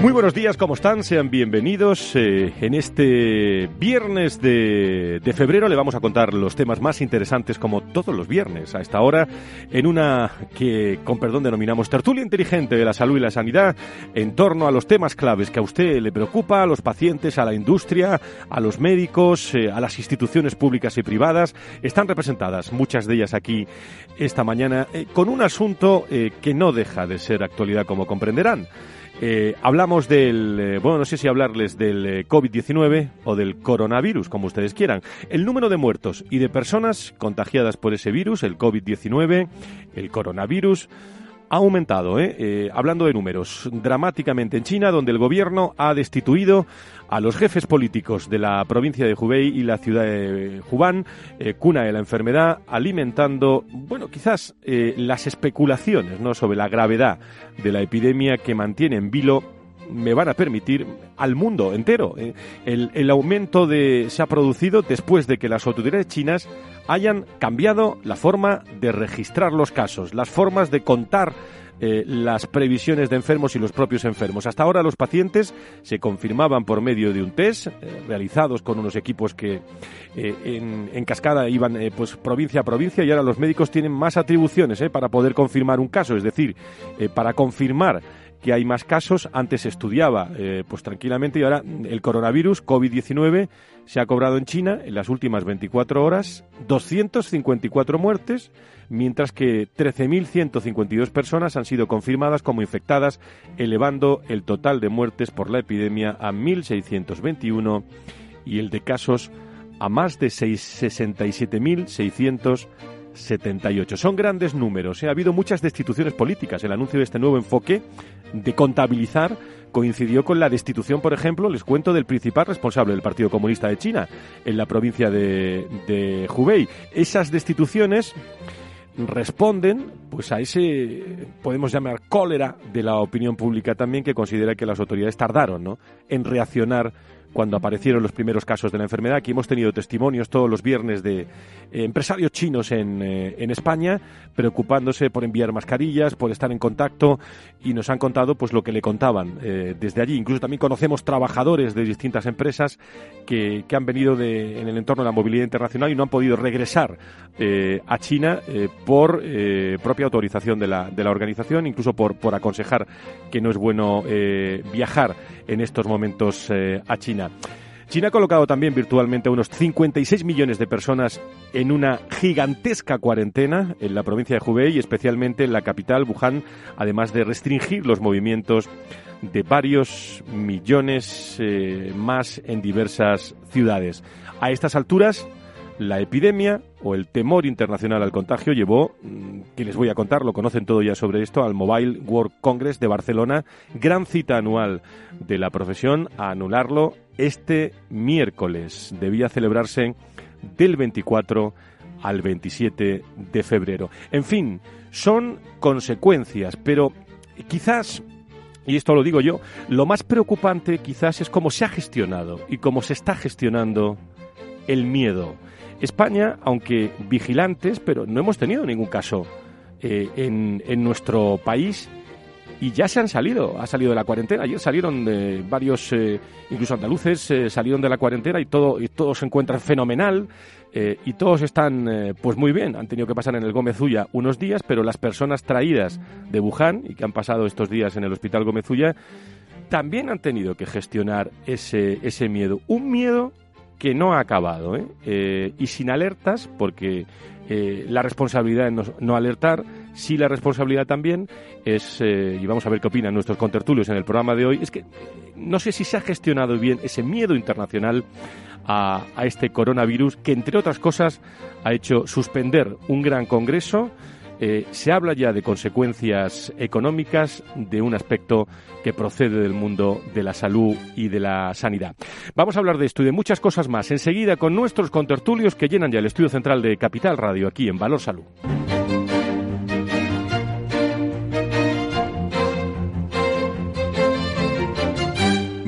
Muy buenos días, ¿cómo están? Sean bienvenidos. Eh, en este viernes de, de, febrero le vamos a contar los temas más interesantes como todos los viernes a esta hora en una que, con perdón, denominamos tertulia inteligente de la salud y la sanidad en torno a los temas claves que a usted le preocupa, a los pacientes, a la industria, a los médicos, eh, a las instituciones públicas y privadas. Están representadas muchas de ellas aquí esta mañana eh, con un asunto que no deja de ser actualidad como comprenderán. Eh, hablamos del, eh, bueno, no sé si hablarles del eh, COVID-19 o del coronavirus, como ustedes quieran. El número de muertos y de personas contagiadas por ese virus, el COVID-19, el coronavirus, ha aumentado, ¿eh? ¿eh? hablando de números, dramáticamente en China, donde el gobierno ha destituido a los jefes políticos de la provincia de Hubei y la ciudad de Hubán, eh, cuna de la enfermedad, alimentando, bueno, quizás eh, las especulaciones ¿no? sobre la gravedad de la epidemia que mantiene en vilo me van a permitir al mundo entero. El, el, aumento de, se ha producido después de que las autoridades chinas hayan cambiado la forma de registrar los casos, las formas de contar eh, las previsiones de enfermos y los propios enfermos. Hasta ahora los pacientes se confirmaban por medio de un test eh, realizados con unos equipos que eh, en, en, cascada iban pues provincia a provincia y ahora los médicos tienen más atribuciones para poder confirmar un caso, es decir, para confirmar que hay más casos. Antes se estudiaba eh, pues tranquilamente y ahora el coronavirus COVID-19 se ha cobrado en China en las últimas 24 horas 254 muertes, mientras que 13.152 personas han sido confirmadas como infectadas, elevando el total de muertes por la epidemia a 1.621 y el de casos a más de 67.600 78. Son grandes números. ¿eh? Ha habido muchas destituciones políticas. El anuncio de este nuevo enfoque de contabilizar coincidió con la destitución, por ejemplo, les cuento, del principal responsable del Partido Comunista de China en la provincia de, de Hubei. Esas destituciones responden pues a ese podemos llamar cólera de la opinión pública también que considera que las autoridades tardaron ¿no? en reaccionar cuando aparecieron los primeros casos de la enfermedad. Aquí hemos tenido testimonios todos los viernes de eh, empresarios chinos en, eh, en, España preocupándose por enviar mascarillas, por estar en contacto y nos han contado pues lo que le contaban eh, desde allí. Incluso también conocemos trabajadores de distintas empresas que, que han venido de, en el entorno de la movilidad internacional y no han podido regresar a China por propia autorización de la, de la organización, incluso por, por aconsejar que no es bueno viajar en estos momentos a China. China ha colocado también virtualmente a unos 56 millones de personas en una gigantesca cuarentena en la provincia de Hubei, especialmente en la capital, Wuhan, además de restringir los movimientos de varios millones eh, más en diversas ciudades. A estas alturas, la epidemia o el temor internacional al contagio llevó, mm, que les voy a contar, lo conocen todo ya sobre esto, al Mobile World Congress de Barcelona, gran cita anual de la profesión, a anularlo este miércoles. Debía celebrarse del 24 al 27 de febrero. En fin, son consecuencias, pero quizás y esto lo digo yo, lo más preocupante quizás es cómo se ha gestionado y cómo se está gestionando el miedo. España, aunque vigilantes, pero no hemos tenido ningún caso eh, en, en, nuestro país y ya se han salido, ha salido de la cuarentena. Ayer salieron de varios, eh, incluso andaluces, eh, salieron de la cuarentena y todo, y todos se encuentran fenomenal eh, y todos están pues muy bien. Han tenido que pasar en el Gómez Ulla unos días, pero las personas traídas de Wuhan y que han pasado estos días en el Hospital Gómez Ulla también han tenido que gestionar ese, ese miedo. Un miedo que no ha acabado y sin alertas, porque la responsabilidad es no, alertar, Sí, la responsabilidad también es, eh, y vamos a ver qué opinan nuestros contertulios en el programa de hoy, es que no sé si se ha gestionado bien ese miedo internacional a, a este coronavirus que, entre otras cosas, ha hecho suspender un gran congreso eh, se habla ya de consecuencias económicas de un aspecto que procede del mundo de la salud y de la sanidad. Vamos a hablar de esto y de muchas cosas más enseguida con nuestros contertulios que llenan ya el estudio central de Capital Radio aquí en Valor Salud.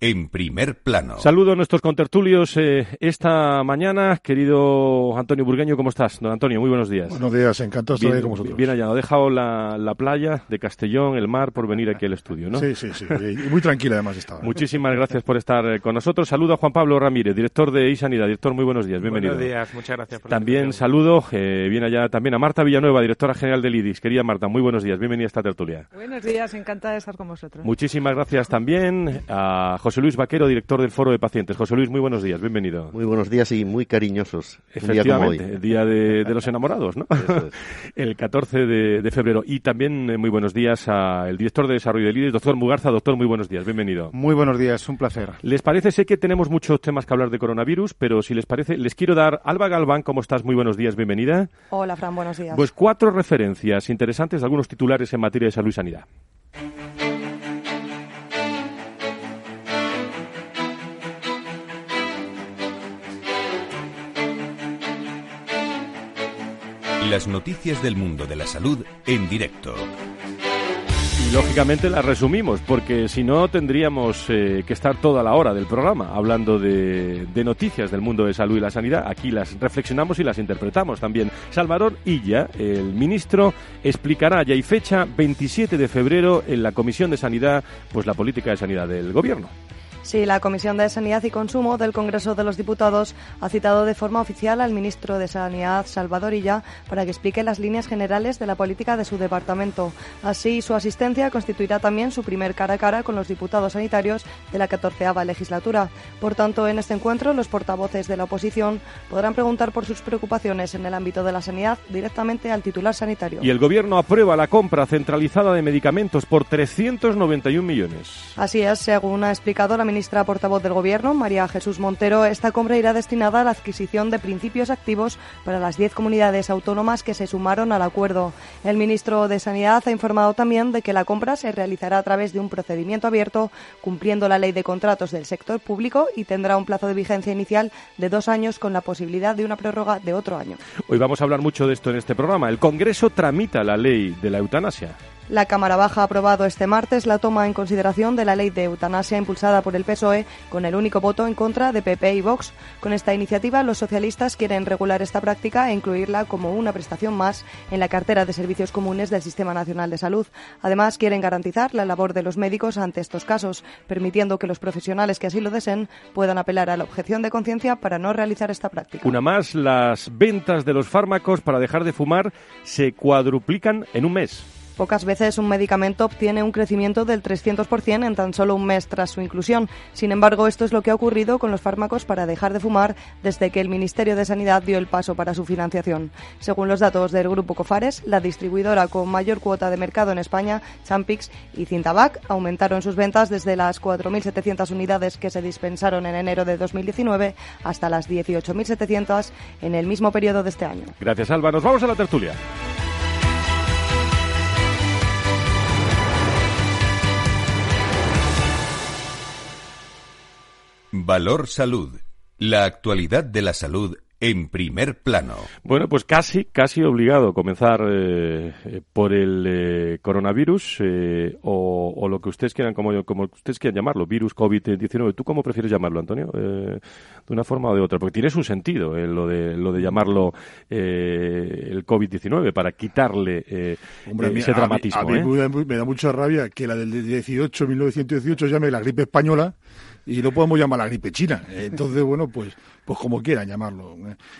en primer plano. Saludo a nuestros contertulios eh, esta mañana. Querido Antonio Burgueño, ¿cómo estás? Don Antonio, muy buenos días. Buenos días, encantado de estar con vosotros. Bien hallado. He dejado la, la, playa de Castellón, el mar, por venir aquí al estudio, ¿no? Sí, sí, sí. Y muy tranquila además estaba. Muchísimas gracias por estar eh, con nosotros. Saludo a Juan Pablo Ramírez, director de iSanidad. Director, muy buenos días. Bienvenido. Buenos días, muchas gracias por También saludo, eh, viene allá también a Marta Villanueva, directora general del IDIS. Querida Marta, muy buenos días. Bienvenida a esta tertulia. Buenos días, encantada de estar con vosotros. Muchísimas gracias también a José Luis Vaquero, director del Foro de Pacientes. José Luis, muy buenos días, bienvenido. Muy buenos días y muy cariñosos. Efectivamente, el día de, de, los enamorados, ¿no? el 14 de, de, febrero. Y también eh, muy buenos días al director de desarrollo del IDES, doctor Mugarza. Doctor, muy buenos días, bienvenido. Muy buenos días, un placer. ¿Les parece? Sé que tenemos muchos temas que hablar de coronavirus, pero si les parece, les quiero dar. Alba Galván, ¿cómo estás? Muy buenos días, bienvenida. Hola, Fran, buenos días. Pues cuatro referencias interesantes de algunos titulares en materia de salud y sanidad. Las noticias del mundo de la salud en directo. Y lógicamente las resumimos, porque si no tendríamos eh, que estar toda la hora del programa hablando de, de, noticias del mundo de salud y la sanidad. Aquí las reflexionamos y las interpretamos también. Salvador Illa, el ministro, explicará ya y fecha 27 de febrero en la Comisión de Sanidad, pues la política de sanidad del Gobierno. Sí, la Comisión de Sanidad y Consumo del Congreso de los Diputados ha citado de forma oficial al ministro de Sanidad, Salvador Illa, para que explique las líneas generales de la política de su departamento. Así, su asistencia constituirá también su primer cara a cara con los diputados sanitarios de la catorceava legislatura. Por tanto, en este encuentro, los portavoces de la oposición podrán preguntar por sus preocupaciones en el ámbito de la sanidad directamente al titular sanitario. Y el Gobierno aprueba la compra centralizada de medicamentos por 391 millones. Así es, según ha explicado la ministra ministra portavoz del Gobierno, María Jesús Montero, esta compra irá destinada a la adquisición de principios activos para las 10 comunidades autónomas que se sumaron al acuerdo. El ministro de Sanidad ha informado también de que la compra se realizará a través de un procedimiento abierto, cumpliendo la ley de contratos del sector público y tendrá un plazo de vigencia inicial de dos años con la posibilidad de una prórroga de otro año. Hoy vamos a hablar mucho de esto en este programa. El Congreso tramita la ley de la eutanasia. La Cámara Baja ha aprobado este martes la toma en consideración de la ley de eutanasia impulsada por el PSOE con el único voto en contra de PP y Vox. Con esta iniciativa, los socialistas quieren regular esta práctica e incluirla como una prestación más en la cartera de servicios comunes del Sistema Nacional de Salud. Además, quieren garantizar la labor de los médicos ante estos casos, permitiendo que los profesionales que así lo deseen puedan apelar a la objeción de conciencia para no realizar esta práctica. Una más, las ventas de los fármacos para dejar de fumar se cuadruplican en un mes. Pocas veces un medicamento obtiene un crecimiento del 300% en tan solo un mes tras su inclusión. Sin embargo, esto es lo que ha ocurrido con los fármacos para dejar de fumar desde que el Ministerio de Sanidad dio el paso para su financiación. Según los datos del Grupo Cofares, la distribuidora con mayor cuota de mercado en España, Champix y Cintabac, aumentaron sus ventas desde las 4.700 unidades que se dispensaron en enero de 2019 hasta las 18.700 en el mismo periodo de este año. Gracias, Alba. Nos vamos a la tertulia. Valor Salud. La actualidad de la salud en primer plano. Bueno, pues casi, casi obligado a comenzar eh, por el eh, coronavirus eh, o, o, lo que ustedes quieran, como, como ustedes quieran llamarlo, virus COVID-19. ¿Tú cómo prefieres llamarlo, Antonio? Eh, de una forma o de otra, porque tiene su sentido eh, lo de lo de llamarlo eh, el COVID-19 para quitarle Hombre, ese a dramatismo. A mí, a mí me da mucha rabia que la del 18, 1918 llame la gripe española y lo podemos llamar la gripe china. Entonces, bueno, pues, pues como quieran llamarlo.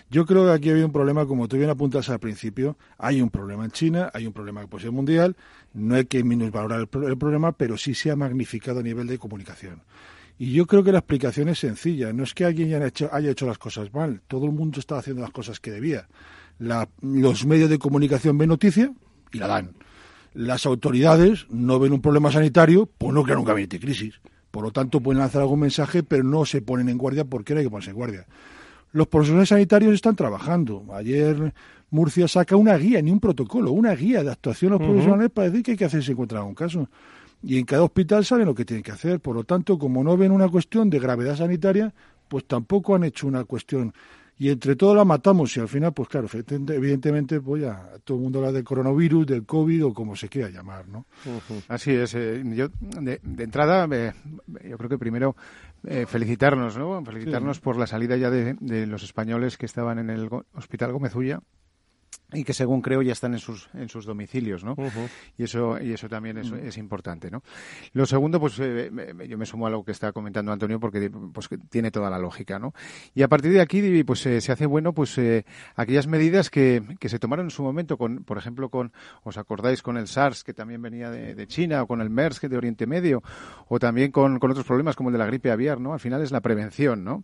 Yo creo que aquí ha habido un problema, como tú bien apuntas al principio, hay un problema en China, hay un problema que puede ser mundial, no hay que minusvalorar el, problema, pero sí se ha magnificado a nivel de comunicación. Y yo creo que la explicación es sencilla, no es que alguien haya hecho, haya hecho las cosas mal, todo el mundo estaba haciendo las cosas que debía. los medios de comunicación ven noticia y la dan. Las autoridades no ven un problema sanitario, pues no crean un gabinete de crisis. Por lo tanto, pueden lanzar algún mensaje, pero no se ponen en guardia porque no hay que ponerse en guardia. Los profesionales sanitarios están trabajando. Ayer Murcia saca una guía, ni un protocolo, una guía de actuación a los profesionales para decir qué hay que hacer si encuentran un caso. Y en cada hospital saben lo que tienen que hacer. Por lo tanto, como no ven una cuestión de gravedad sanitaria, pues tampoco han hecho una cuestión. Y entre todos la matamos y al final, pues claro, evidentemente, pues ya todo el mundo habla del coronavirus, del COVID o como se quiera llamar, ¿no? Así es. Eh, yo, de, entrada, yo creo que primero eh, felicitarnos, ¿no? Felicitarnos por la salida ya de, de, los españoles que estaban en el Hospital Gómez Ulla y que según creo ya están en sus en sus domicilios, ¿no? Y eso y eso también es, es importante, ¿no? Lo segundo, pues eh, yo me sumo a lo que está comentando Antonio porque pues tiene toda la lógica, ¿no? Y a partir de aquí, pues eh, se hace bueno, pues eh, aquellas medidas que, que se tomaron en su momento, con, por ejemplo, con os acordáis con el SARS que también venía de, China o con el MERS que de Oriente Medio o también con, con otros problemas como el de la gripe aviar, ¿no? Al final es la prevención, ¿no?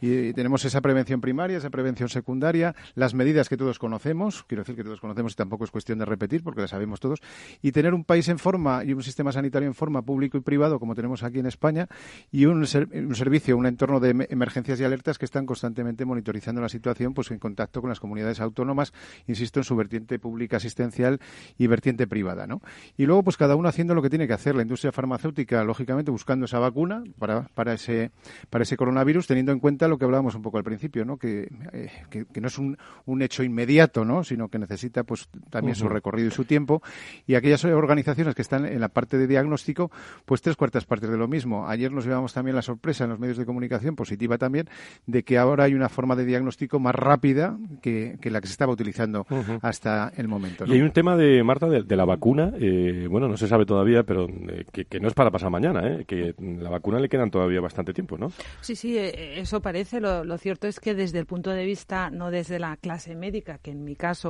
Y tenemos esa prevención primaria, esa prevención secundaria, las medidas que todos conocemos, quiero decir que todos conocemos y tampoco es cuestión de repetir porque las sabemos todos, y tener un país en forma y un sistema sanitario en forma público y privado como tenemos aquí en España y un, servicio, un entorno de emergencias y alertas que están constantemente monitorizando la situación pues en contacto con las comunidades autónomas, insisto, en su vertiente pública asistencial y vertiente privada, ¿no? Y luego pues cada uno haciendo lo que tiene que hacer, la industria farmacéutica lógicamente buscando esa vacuna para, para ese para ese coronavirus teniendo en cuenta lo que hablábamos un poco al principio, ¿no? Que, eh, que, no es un, un, hecho inmediato, ¿no? Sino que necesita pues también su recorrido y su tiempo. Y aquellas organizaciones que están en la parte de diagnóstico, pues tres cuartas partes de lo mismo. Ayer nos llevamos también la sorpresa en los medios de comunicación, positiva también, de que ahora hay una forma de diagnóstico más rápida que, la que se estaba utilizando hasta el momento. Y hay un tema de, Marta, de, la vacuna, eh, bueno, no se sabe todavía, pero eh, que, no es para pasar mañana, ¿eh? que la vacuna le quedan todavía bastante tiempo, ¿no? Sí, sí, eso parece lo, cierto es que desde el punto de vista, no desde la clase médica, que en mi caso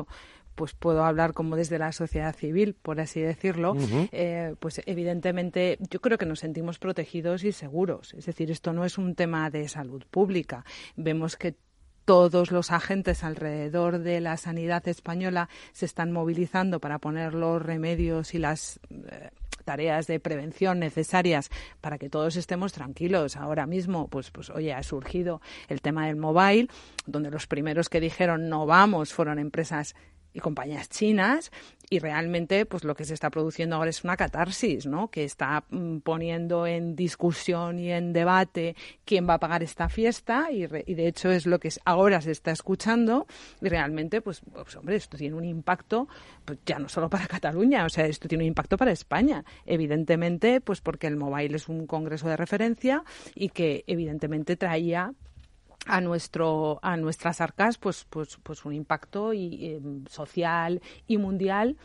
pues puedo hablar como desde la sociedad civil, por así decirlo, eh, pues evidentemente yo creo que nos sentimos protegidos y seguros. Es decir, esto no es un tema de salud pública. Vemos que todos los agentes alrededor de la sanidad española se están movilizando para poner los remedios y las eh, tareas de prevención necesarias para que todos estemos tranquilos. Ahora mismo, pues, pues oye, ha surgido el tema del mobile, donde los primeros que dijeron no vamos fueron empresas y compañías chinas y realmente pues lo que se está produciendo ahora es una catarsis, ¿no? Que está mm, poniendo en discusión y en debate quién va a pagar esta fiesta y, de hecho es lo que ahora se está escuchando y realmente pues, pues, hombre, esto tiene un impacto pues ya no solo para Cataluña, o sea, esto tiene un impacto para España, evidentemente pues porque el mobile es un congreso de referencia y que evidentemente traía a nuestro a nuestras arcas pues pues pues un impacto y, em, social y mundial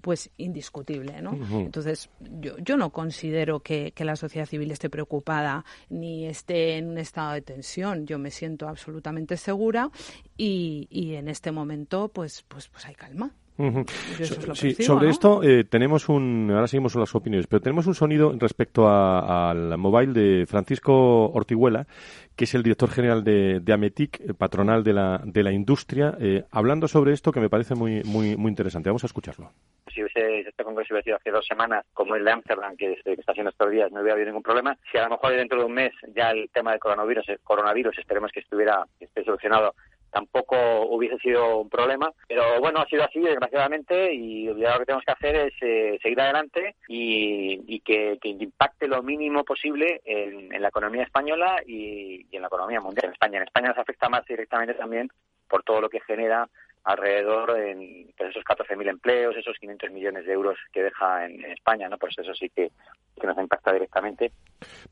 pues indiscutible, ¿no? Entonces, yo, yo no considero que, que, la sociedad civil esté preocupada ni esté en un estado de tensión. Yo me siento absolutamente segura y, y en este momento, pues, pues, pues hay calma sí, sobre esto eh, tenemos un. Ahora seguimos las opiniones, pero tenemos un sonido respecto al mobile de Francisco Ortiguela, que es el director general de, de Ametic, eh, patronal de la, de la industria, eh, hablando sobre esto que me parece muy, muy, muy interesante. Vamos a escucharlo. Si hubiese, este congreso hubiese sido hace dos semanas, como el de Amsterdam, que, que está haciendo estos días, no hubiera habido ningún problema. Si a lo mejor dentro de un mes ya el tema del coronavirus, coronavirus esperemos que estuviera que esté solucionado tampoco hubiese sido un problema. Pero bueno, ha sido así, desgraciadamente, y lo que tenemos que hacer es eh, seguir adelante y, que, impacte lo mínimo posible en, la economía española y, y, en la economía mundial. En España, en España nos afecta más directamente también por todo lo que genera alrededor de pues esos 14.000 empleos, esos 500 millones de euros que deja en, España, ¿no? Pues eso sí que, nos impacta directamente.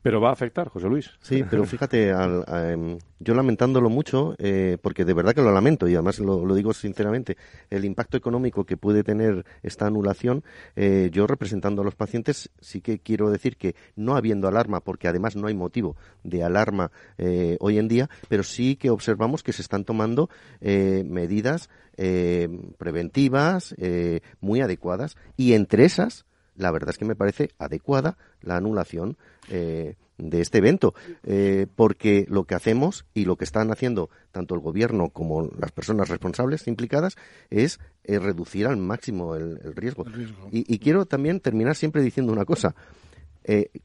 Pero va a afectar, José Luis. Sí, pero fíjate, al, em, yo lamentándolo mucho, eh, porque de verdad que lo lamento y además lo, digo sinceramente, el impacto económico que puede tener esta anulación, eh, yo representando a los pacientes sí que quiero decir que no habiendo alarma, porque además no hay motivo de alarma eh, hoy en día, pero sí que observamos que se están tomando medidas eh, preventivas, eh, muy adecuadas, y entre esas, la verdad es que me parece adecuada la anulación eh, de este evento, porque lo que hacemos y lo que están haciendo tanto el gobierno como las personas responsables implicadas es reducir al máximo el, riesgo. Y, quiero también terminar siempre diciendo una cosa.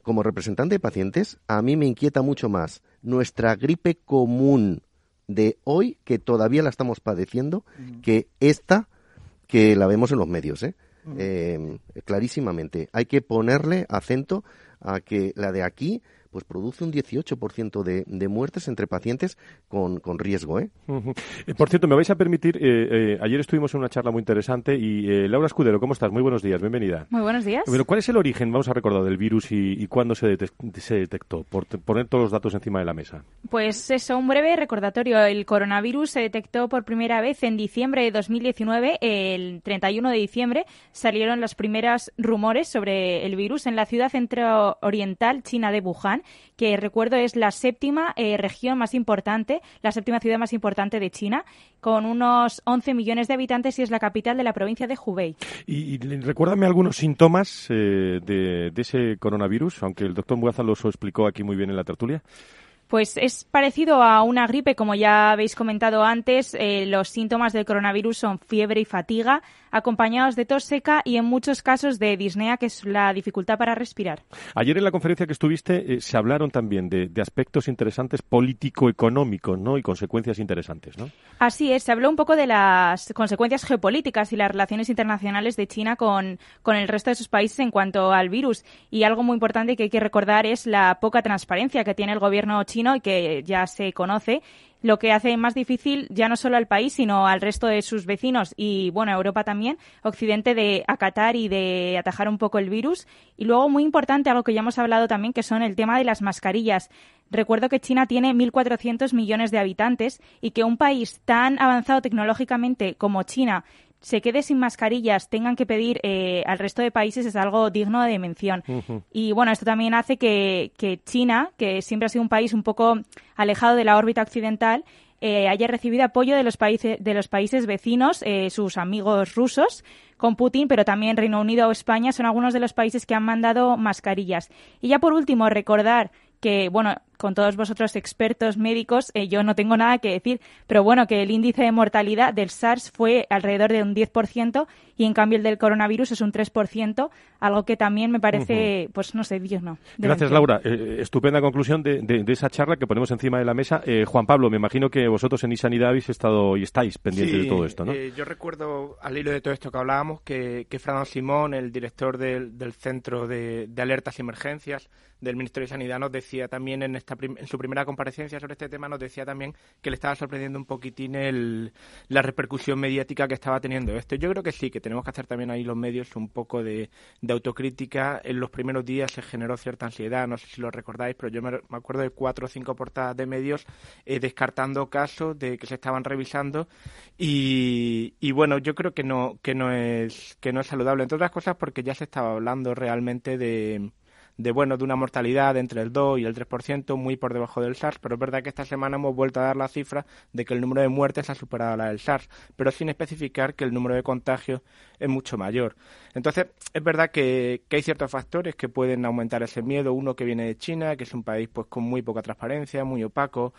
Como representante de pacientes, a mí me inquieta mucho más nuestra gripe común de hoy, que todavía la estamos padeciendo, que esta que la vemos en los medios. ¿eh? clarísimamente. Hay que ponerle acento a que la de aquí pues produce un 18% de, de muertes entre pacientes con, con riesgo. ¿eh? eh por cierto, me vais a permitir, eh, eh, ayer estuvimos en una charla muy interesante y Laura Escudero, ¿cómo estás? Muy buenos días, bienvenida. Muy buenos días. Pero ¿cuál es el origen, vamos a recordar, del virus y, cuándo se, se detectó? Por poner todos los datos encima de la mesa. Pues eso, un breve recordatorio. El coronavirus se detectó por primera vez en diciembre de 2019. El 31 de diciembre salieron los primeros rumores sobre el virus en la ciudad centro-oriental china de Wuhan que recuerdo es la séptima eh, región más importante, la séptima ciudad más importante de China, con unos 11 millones de habitantes y es la capital de la provincia de Hubei. Y, recuérdame algunos síntomas eh, de, ese coronavirus, aunque el doctor Muaza lo explicó aquí muy bien en la tertulia. Pues es parecido a una gripe, como ya habéis comentado antes. Eh, los síntomas del coronavirus son fiebre y fatiga, acompañados de tos seca y en muchos casos de disnea, que es la dificultad para respirar. Ayer en la conferencia que estuviste eh, se hablaron también de, aspectos interesantes político-económicos ¿no? y consecuencias interesantes. ¿no? Así es, se habló un poco de las consecuencias geopolíticas y las relaciones internacionales de China con, con el resto de sus países en cuanto al virus. Y algo muy importante que hay que recordar es la poca transparencia que tiene el gobierno chino y que ya se conoce lo que hace más difícil ya no solo al país, sino al resto de sus vecinos y, bueno, a Europa también, Occidente, de acatar y de atajar un poco el virus. Y luego, muy importante, algo que ya hemos hablado también, que son el tema de las mascarillas. Recuerdo que China tiene 1.400 millones de habitantes y que un país tan avanzado tecnológicamente como China se quede sin mascarillas, tengan que pedir eh, al resto de países es algo digno de mención. Y bueno, esto también hace que, China, que siempre ha sido un país un poco alejado de la órbita occidental, eh, haya recibido apoyo de los países de los países vecinos, eh, sus amigos rusos, con Putin, pero también Reino Unido o España son algunos de los países que han mandado mascarillas. Y ya por último, recordar que, bueno, con todos vosotros expertos médicos, eh, yo no tengo nada que decir, pero bueno, que el índice de mortalidad del SARS fue alrededor de un 10% y en cambio el del coronavirus es un 3%, algo que también me parece, pues no sé, Dios no. Gracias, Laura. Eh, estupenda conclusión de, esa charla que ponemos encima de la mesa. Eh, Juan Pablo, me imagino que vosotros en Isanidad habéis estado y estáis pendientes de todo esto, ¿no? yo recuerdo, al hilo de todo esto que hablábamos, que, que Fernando Simón, el director del, Centro de, de Alertas y Emergencias del Ministerio de Sanidad, nos decía también en, en su primera comparecencia sobre este tema nos decía también que le estaba sorprendiendo un poquitín el, la repercusión mediática que estaba teniendo esto. Yo creo que sí, que tenemos que hacer también ahí los medios un poco de, autocrítica. En los primeros días se generó cierta ansiedad, no sé si lo recordáis, pero yo me, acuerdo de cuatro o cinco portadas de medios eh, descartando casos de que se estaban revisando y, y bueno, yo creo que no, que no es, que no es saludable, entre otras cosas porque ya se estaba hablando realmente de de bueno de una mortalidad entre el 2 y el 3%, muy por debajo del SARS, pero es verdad que esta semana hemos vuelto a dar la cifra de que el número de muertes ha superado la del SARS, pero sin especificar que el número de contagios es mucho mayor. Entonces, es verdad que, hay ciertos factores que pueden aumentar ese miedo, uno que viene de China, que es un país pues con muy poca transparencia, muy opaco,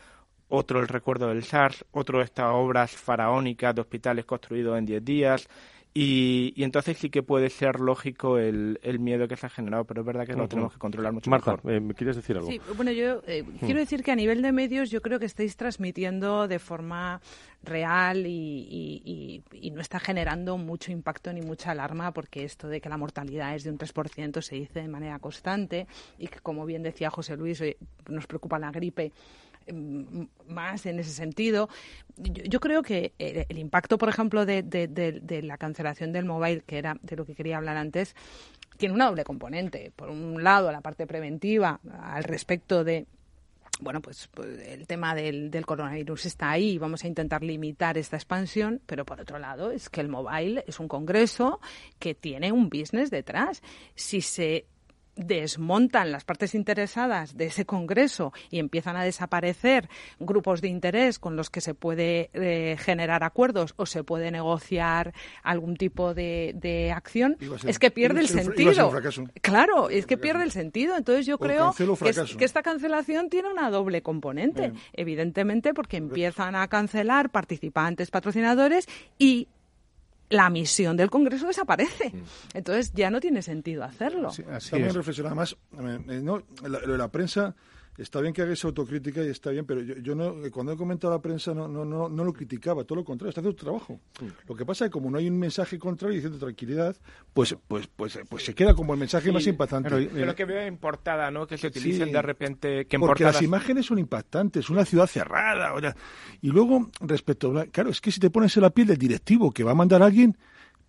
otro el recuerdo del SARS, otro estas obras faraónicas de hospitales construidos en 10 días, y, entonces sí que puede ser lógico el, miedo que se ha generado, pero es verdad que lo tenemos que controlar mucho Marta, mejor. Eh, ¿me quieres decir algo? Sí, bueno, yo eh, hmm. quiero decir que a nivel de medios yo creo que estáis transmitiendo de forma real y, no está generando mucho impacto ni mucha alarma porque esto de que la mortalidad es de un 3% se dice de manera constante y que, como bien decía José Luis, nos preocupa la gripe Mm, más en ese sentido. Yo, creo que el, impacto, por ejemplo, de, la cancelación del mobile, que era de lo que quería hablar antes, tiene una doble componente. Por un lado, la parte preventiva al respecto de bueno, pues, pues el tema del, del, coronavirus está ahí vamos a intentar limitar esta expansión, pero por otro lado es que el mobile es un congreso que tiene un business detrás. Si se desmontan las partes interesadas de ese Congreso y empiezan a desaparecer grupos de interés con los que se puede eh, generar acuerdos o se puede negociar algún tipo de, acción, es que pierde el sentido. Claro, es que pierde el sentido. Entonces yo creo que, esta cancelación tiene una doble componente. Evidentemente porque empiezan a cancelar participantes, patrocinadores y la misión del Congreso desaparece. Entonces ya no tiene sentido hacerlo. Sí, así También reflexionar más. Eh, no, lo de la prensa está bien que haga esa autocrítica y está bien, pero yo, no, cuando he comentado a la prensa no, no, no, no lo criticaba, todo lo contrario, está haciendo su trabajo. Lo que pasa es que como no hay un mensaje contrario diciendo tranquilidad, pues pues pues pues se queda como el mensaje más impactante. Pero, lo que veo en portada, ¿no? Que se utilicen de repente... Que porque las imágenes son impactantes, una ciudad cerrada. y luego, respecto a... Claro, es que si te pones en la piel del directivo que va a mandar a alguien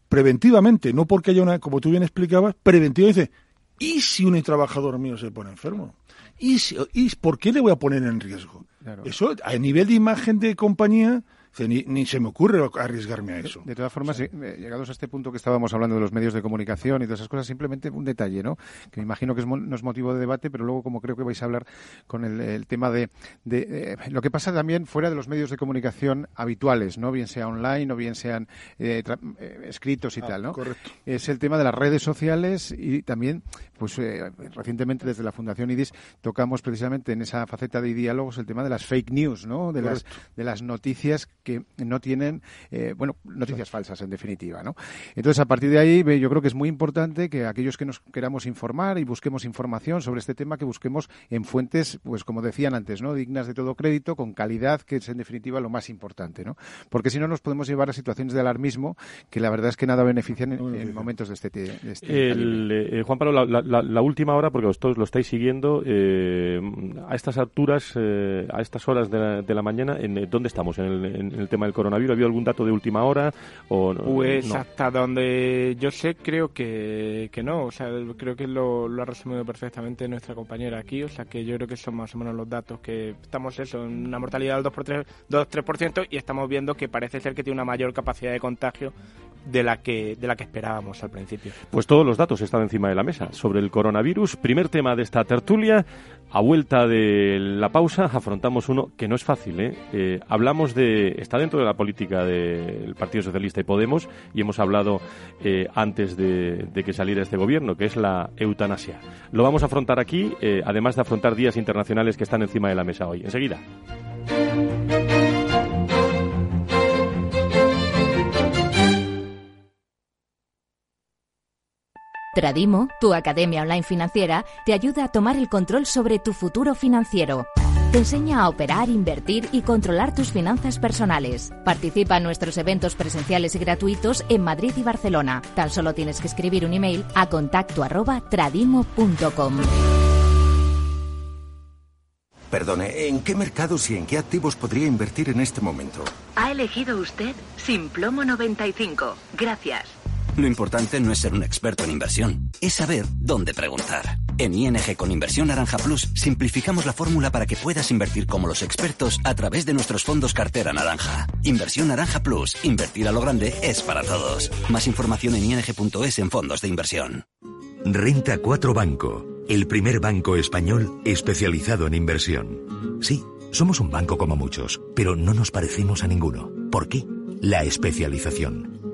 preventivamente, no porque haya una, como tú bien explicabas, preventivamente dice, ¿y si un trabajador mío se pone enfermo? ¿Y, ¿Y por qué le voy a poner en riesgo? Eso, a nivel de imagen de compañía, ni, se me ocurre arriesgarme a eso. De, todas formas, eh, llegados a este punto que estábamos hablando de los medios de comunicación y todas esas cosas, simplemente un detalle, ¿no? Que me imagino que es, no es motivo de debate, pero luego, como creo que vais a hablar con el, tema de, de eh, lo que pasa también fuera de los medios de comunicación habituales, ¿no? Bien sea online o bien sean eh, escritos y ah, tal, ¿no? Correcto. Es el tema de las redes sociales y también, pues recientemente desde la Fundación IDIS tocamos precisamente en esa faceta de diálogos el tema de las fake news, ¿no? De las, de las noticias que no tienen, eh, bueno, noticias falsas en definitiva, ¿no? Entonces, a partir de ahí, yo creo que es muy importante que aquellos que nos queramos informar y busquemos información sobre este tema, que busquemos en fuentes, pues como decían antes, ¿no? Dignas de todo crédito, con calidad, que es en definitiva lo más importante, ¿no? Porque si no nos podemos llevar a situaciones de alarmismo que la verdad es que nada benefician en, momentos de este, de este eh, Juan Pablo, la, última hora, porque todos lo estáis siguiendo, eh, a estas alturas, a estas horas de la, mañana, ¿en, ¿dónde estamos? ¿En el, el tema del coronavirus? ¿Ha habido algún dato de última hora? O pues hasta donde yo sé, creo que, que no. O sea, creo que lo, lo, ha resumido perfectamente nuestra compañera aquí. O sea, que yo creo que son más o menos los datos que estamos eso, en una mortalidad del 2 por 3, 2-3% y estamos viendo que parece ser que tiene una mayor capacidad de contagio de la que de la que esperábamos al principio. Pues todos los datos están encima de la mesa sobre el coronavirus. Primer tema de esta tertulia. A vuelta de la pausa afrontamos uno que no es fácil. ¿eh? Eh, hablamos de está dentro de la política del Partido Socialista y Podemos y hemos hablado eh, antes de, de, que saliera este gobierno, que es la eutanasia. Lo vamos a afrontar aquí, además de afrontar días internacionales que están encima de la mesa hoy. Enseguida. Tradimo, tu academia online financiera, te ayuda a tomar el control sobre tu futuro financiero. Te enseña a operar, invertir y controlar tus finanzas personales. Participa en nuestros eventos presenciales y gratuitos en Madrid y Barcelona. Tan solo tienes que escribir un email a contacto arroba tradimo.com. Perdone, ¿en qué mercados y en qué activos podría invertir en este momento? Ha elegido usted Simplomo 95. Gracias. Lo importante no es ser un experto en inversión, es saber dónde preguntar. En ING con Inversión Naranja Plus simplificamos la fórmula para que puedas invertir como los expertos a través de nuestros fondos cartera naranja. Inversión Naranja Plus, invertir a lo grande es para todos. Más información en ing.es en fondos de inversión. Renta 4 Banco, el primer banco español especializado en inversión. Sí, somos un banco como muchos, pero no nos parecemos a ninguno. ¿Por qué? La especialización.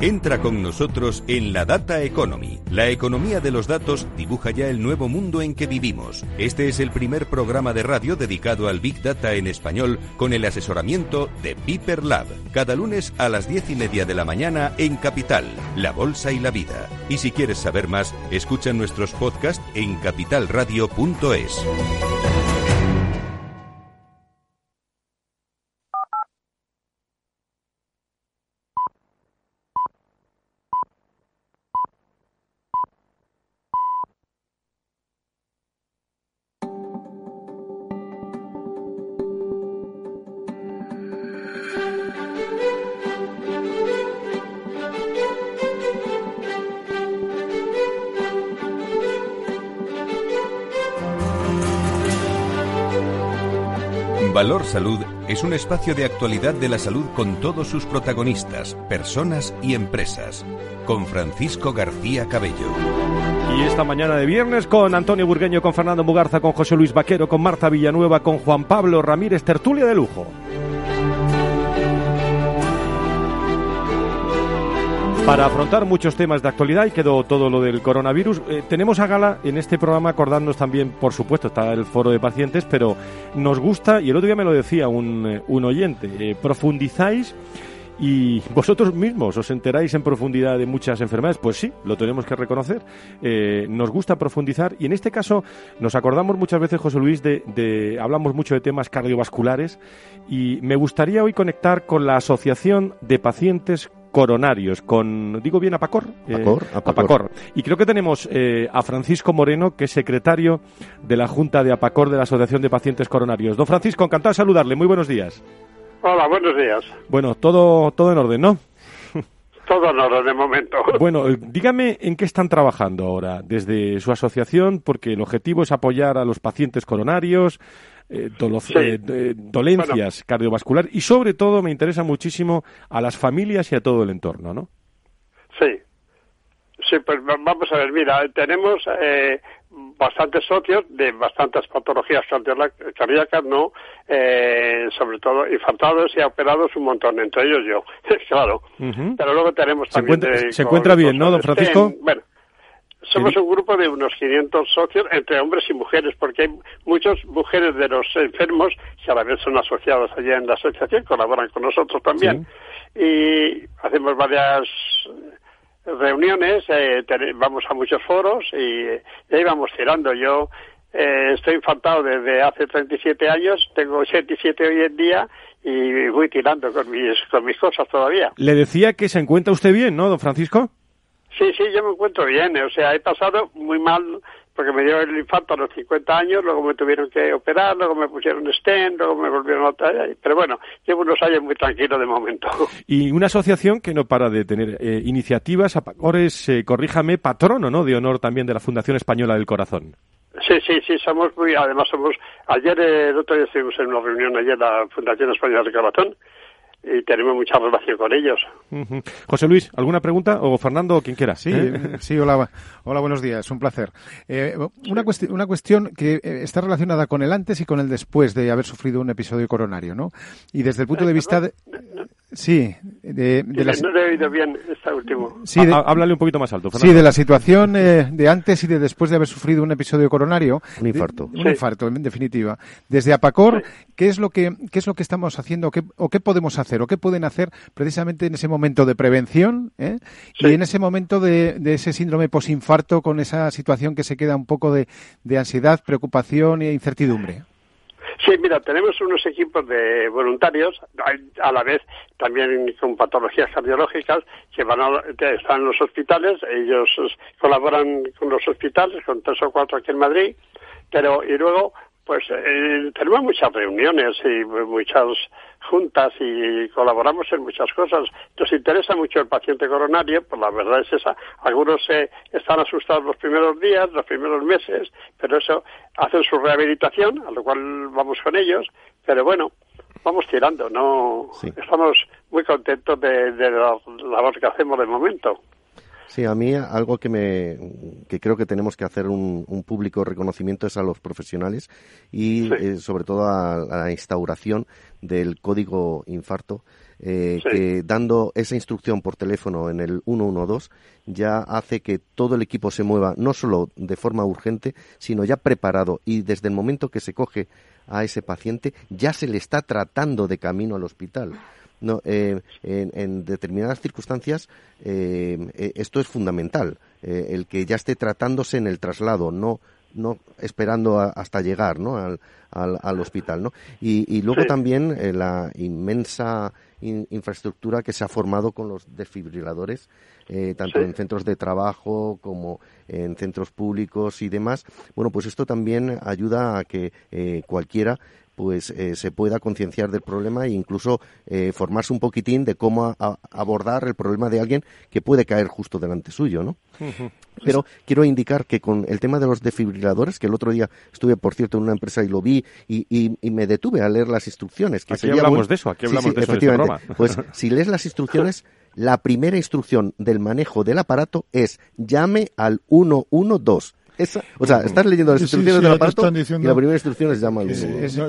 Entra con nosotros en la Data Economy. La economía de los datos dibuja ya el nuevo mundo en que vivimos. Este es el primer programa de radio dedicado al Big Data en español con el asesoramiento de Piper Lab. Cada lunes a las diez y media de la mañana en Capital, La Bolsa y la Vida. Y si quieres saber más, escucha nuestros podcasts en capitalradio.es. Valor Salud es un espacio de actualidad de la salud con todos sus protagonistas, personas y empresas. Con Francisco García Cabello. Y esta mañana de viernes con Antonio Burgueño, con Fernando Mugarza, con José Luis Vaquero, con Marta Villanueva, con Juan Pablo Ramírez, tertulia de lujo. Para afrontar muchos temas de actualidad y quedó todo lo del coronavirus, eh, tenemos a gala en este programa acordándonos también, por supuesto, está el foro de pacientes, pero nos gusta, y el otro día me lo decía un, eh, un oyente, eh, profundizáis y vosotros mismos os enteráis en profundidad de muchas enfermedades. Pues sí, lo tenemos que reconocer. nos gusta profundizar y en este caso nos acordamos muchas veces, José Luis, de, de, hablamos mucho de temas cardiovasculares y me gustaría hoy conectar con la Asociación de Pacientes coronarios, con, digo bien, Apacor. Apacor, eh, Apacor. Y creo que tenemos eh, a Francisco Moreno, que es secretario de la Junta de Apacor de la Asociación de Pacientes Coronarios. Don Francisco, encantado de saludarle. Muy buenos días. Hola, buenos días. Bueno, todo, todo en orden, ¿no? Todo en orden de momento. Bueno, eh, dígame en qué están trabajando ahora desde su asociación, porque el objetivo es apoyar a los pacientes coronarios, eh, eh dolencias cardiovasculares y sobre todo me interesa muchísimo a las familias y a todo el entorno, ¿no? Sí. Sí, pues vamos a ver, mira, tenemos eh, bastantes socios de bastantes patologías cardíacas, ¿no? Eh, sobre todo infartados y operados un montón, entre ellos yo, claro. Pero luego tenemos también... Se encuentra, se encuentra bien, ¿no, don Francisco? bueno, somos un grupo de unos 500 socios entre hombres y mujeres, porque hay muchas mujeres de los enfermos que a la vez son asociadas allá en la asociación, colaboran con nosotros también. Y hacemos varias reuniones, eh, vamos a muchos foros y, ahí vamos tirando. Yo eh, estoy infantado desde hace 37 años, tengo 87 hoy en día y voy tirando con mis, con mis cosas todavía. Le decía que se encuentra usted bien, ¿no, don Francisco? Sí, sí, yo me encuentro bien. O sea, he pasado muy mal porque me dio el infarto a los 50 años, luego me tuvieron que operar, luego me pusieron stent, luego me volvieron a traer. Pero bueno, llevo unos años muy tranquilo de momento. Y una asociación que no para de tener eh, iniciativas, ahora es, eh, corríjame, patrono, ¿no?, de honor también de la Fundación Española del Corazón. Sí, sí, sí, somos muy, además somos, ayer, eh, el otro día estuvimos en una reunión ayer la Fundación Española del Corazón, y tenemos mucha relación con ellos. José Luis, ¿alguna pregunta? O Fernando, o quien quiera. Sí, ¿eh? sí hola, hola, buenos días, un placer. Eh, una, cuestión, una cuestión que eh, está relacionada con el antes y con el después de haber sufrido un episodio coronario, ¿no? Y desde el punto de vista de... Sí, de, de No he oído bien esta último. Sí, háblale un poquito más alto. Sí, de la situación de antes y de después de haber sufrido un episodio coronario. Un infarto. un infarto, en definitiva. Desde Apacor, ¿qué es lo que qué es lo que estamos haciendo qué, o qué podemos hacer o qué pueden hacer precisamente en ese momento de prevención ¿eh? y en ese momento de, ese síndrome posinfarto con esa situación que se queda un poco de, ansiedad, preocupación e incertidumbre? Sí, mira, tenemos unos equipos de voluntarios, a la vez también con patologías cardiológicas, que van están en los hospitales, ellos colaboran con los hospitales, con tres o cuatro aquí en Madrid, pero y luego pues eh, tenemos muchas reuniones y muchas juntas y colaboramos en muchas cosas. Nos interesa mucho el paciente coronario, pues la verdad es esa. Algunos eh, están asustados los primeros días, los primeros meses, pero eso hacen su rehabilitación, a lo cual vamos con ellos. Pero bueno, vamos tirando, no estamos muy contentos de, de la labor que hacemos de momento. Sí, a mí algo que me que creo que tenemos que hacer un, público reconocimiento es a los profesionales y eh, sobre todo a, la instauración del código infarto eh, que dando esa instrucción por teléfono en el 112 ya hace que todo el equipo se mueva no solo de forma urgente, sino ya preparado. Y desde el momento que se coge a ese paciente ya se le está tratando de camino al hospital. No, eh, en, determinadas circunstancias eh, eh, esto es fundamental, el que ya esté tratándose en el traslado, no no esperando hasta llegar ¿no? al, al, hospital. ¿no? Y, luego también la inmensa infraestructura que se ha formado con los desfibriladores, tanto en centros de trabajo como en centros públicos y demás. Bueno, pues esto también ayuda a que cualquiera pues eh, se pueda concienciar del problema e incluso eh, formarse un poquitín de cómo abordar el problema de alguien que puede caer justo delante suyo, ¿no? Pero quiero indicar que con el tema de los defibriladores, que el otro día estuve, por cierto, en una empresa y lo vi y, y, me detuve a leer las instrucciones. Que aquí hablamos de eso, aquí hablamos de eso. Efectivamente. pues si lees las instrucciones, la primera instrucción del manejo del aparato es llame al 112 o sea, estás leyendo las instrucciones del aparato y la primera instrucción es llama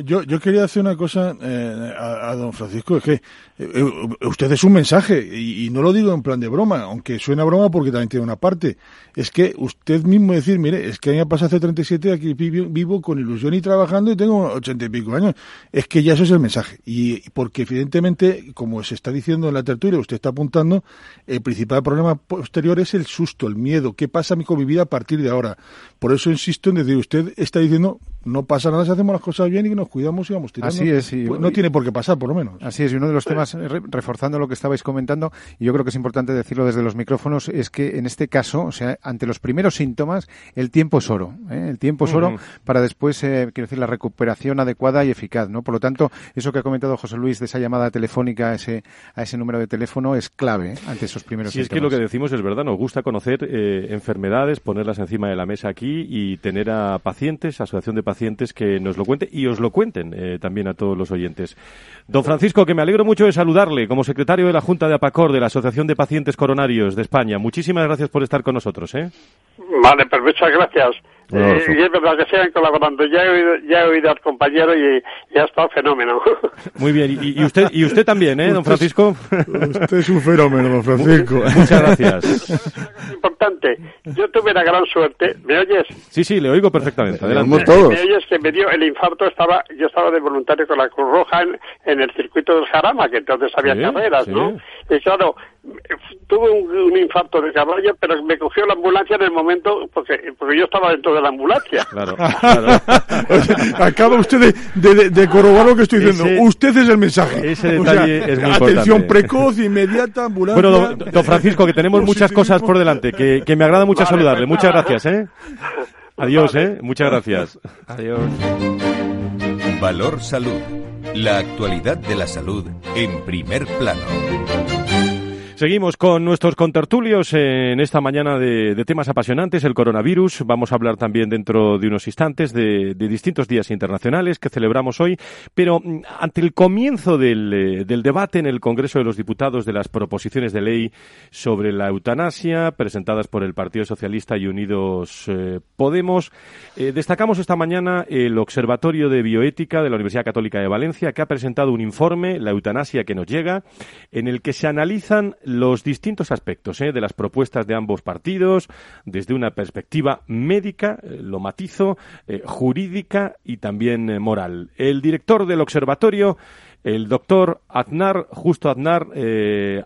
yo, yo quería hacer una cosa eh, a, don Francisco, es que eh, eh, usted es un mensaje y, no lo digo en plan de broma, aunque suena broma porque también tiene una parte. Es que usted mismo decir, mire, es que a mí me pasa hace 37, aquí vivo, con ilusión y trabajando y tengo 80 y pico años. Es que ya eso es el mensaje. Y porque evidentemente, como se está diciendo en la tertulia, usted está apuntando, el principal problema posterior es el susto, el miedo. ¿Qué pasa con mi vida a partir de ahora? Por eso insisto en decir, usted está diciendo, no pasa nada si hacemos las cosas bien y que nos cuidamos y vamos tirando. Así es. Pues no tiene por qué pasar, por lo menos. Así es. Y uno de los temas, reforzando lo que estabais comentando, y yo creo que es importante decirlo desde los micrófonos, es que en este caso, o sea, ante los primeros síntomas, el tiempo es oro. ¿eh? El tiempo es oro para después, eh, quiero decir, la recuperación adecuada y eficaz, ¿no? Por lo tanto, eso que ha comentado José Luis de esa llamada telefónica a ese, a ese número de teléfono es clave ¿eh? ante esos primeros síntomas. Si es que lo que decimos es verdad, nos gusta conocer enfermedades, ponerlas encima de la mesa aquí y tener a pacientes, asociación de pacientes que nos lo cuente y os lo cuenten eh, también a todos los oyentes. Don Francisco, que me alegro mucho de saludarle como secretario de la Junta de APACOR, de la Asociación de Pacientes Coronarios de España. Muchísimas gracias por estar con nosotros. ¿eh? Vale, pues muchas gracias. Eh, y es verdad que sigan colaborando. Ya he oído, ya he oído al compañero y, ya ha estado fenómeno. Muy bien. Y, usted y usted también, ¿eh, don Francisco? Usted es un fenómeno, don Francisco. Muchas gracias. importante. Yo tuve la gran suerte. ¿Me oyes? Sí, sí, le oigo perfectamente. Adelante. Todos. Me oyes que me dio el infarto. Estaba, yo estaba de voluntario con la Cruz Roja en, el circuito del Jarama, que entonces había carreras, ¿no? Y claro, tuve un, infarto de caballo, pero me cogió la ambulancia en el momento, porque, porque yo estaba dentro de la ambulancia. Claro, claro. acaba usted de, de, corroborar lo que estoy diciendo. usted es el mensaje. Ese detalle es muy Atención precoz, inmediata, ambulancia. Bueno, don, Francisco, que tenemos muchas cosas por delante, que, que me agrada mucho saludarle. Muchas gracias, ¿eh? Adiós, ¿eh? Muchas gracias. Adiós. Valor Salud. La actualidad de la salud en primer plano. Seguimos con nuestros contertulios en esta mañana de, temas apasionantes, el coronavirus. Vamos a hablar también dentro de unos instantes de, distintos días internacionales que celebramos hoy. Pero mm, ante el comienzo del, eh, del, debate en el Congreso de los Diputados de las proposiciones de ley sobre la eutanasia presentadas por el Partido Socialista y Unidos eh, Podemos, eh, destacamos esta mañana el Observatorio de Bioética de la Universidad Católica de Valencia que ha presentado un informe, La eutanasia que nos llega, en el que se analizan los distintos aspectos ¿eh? de las propuestas de ambos partidos desde una perspectiva médica, eh, lo matizo, eh, jurídica y también moral. El director del observatorio el doctor Aznar, justo Aznar,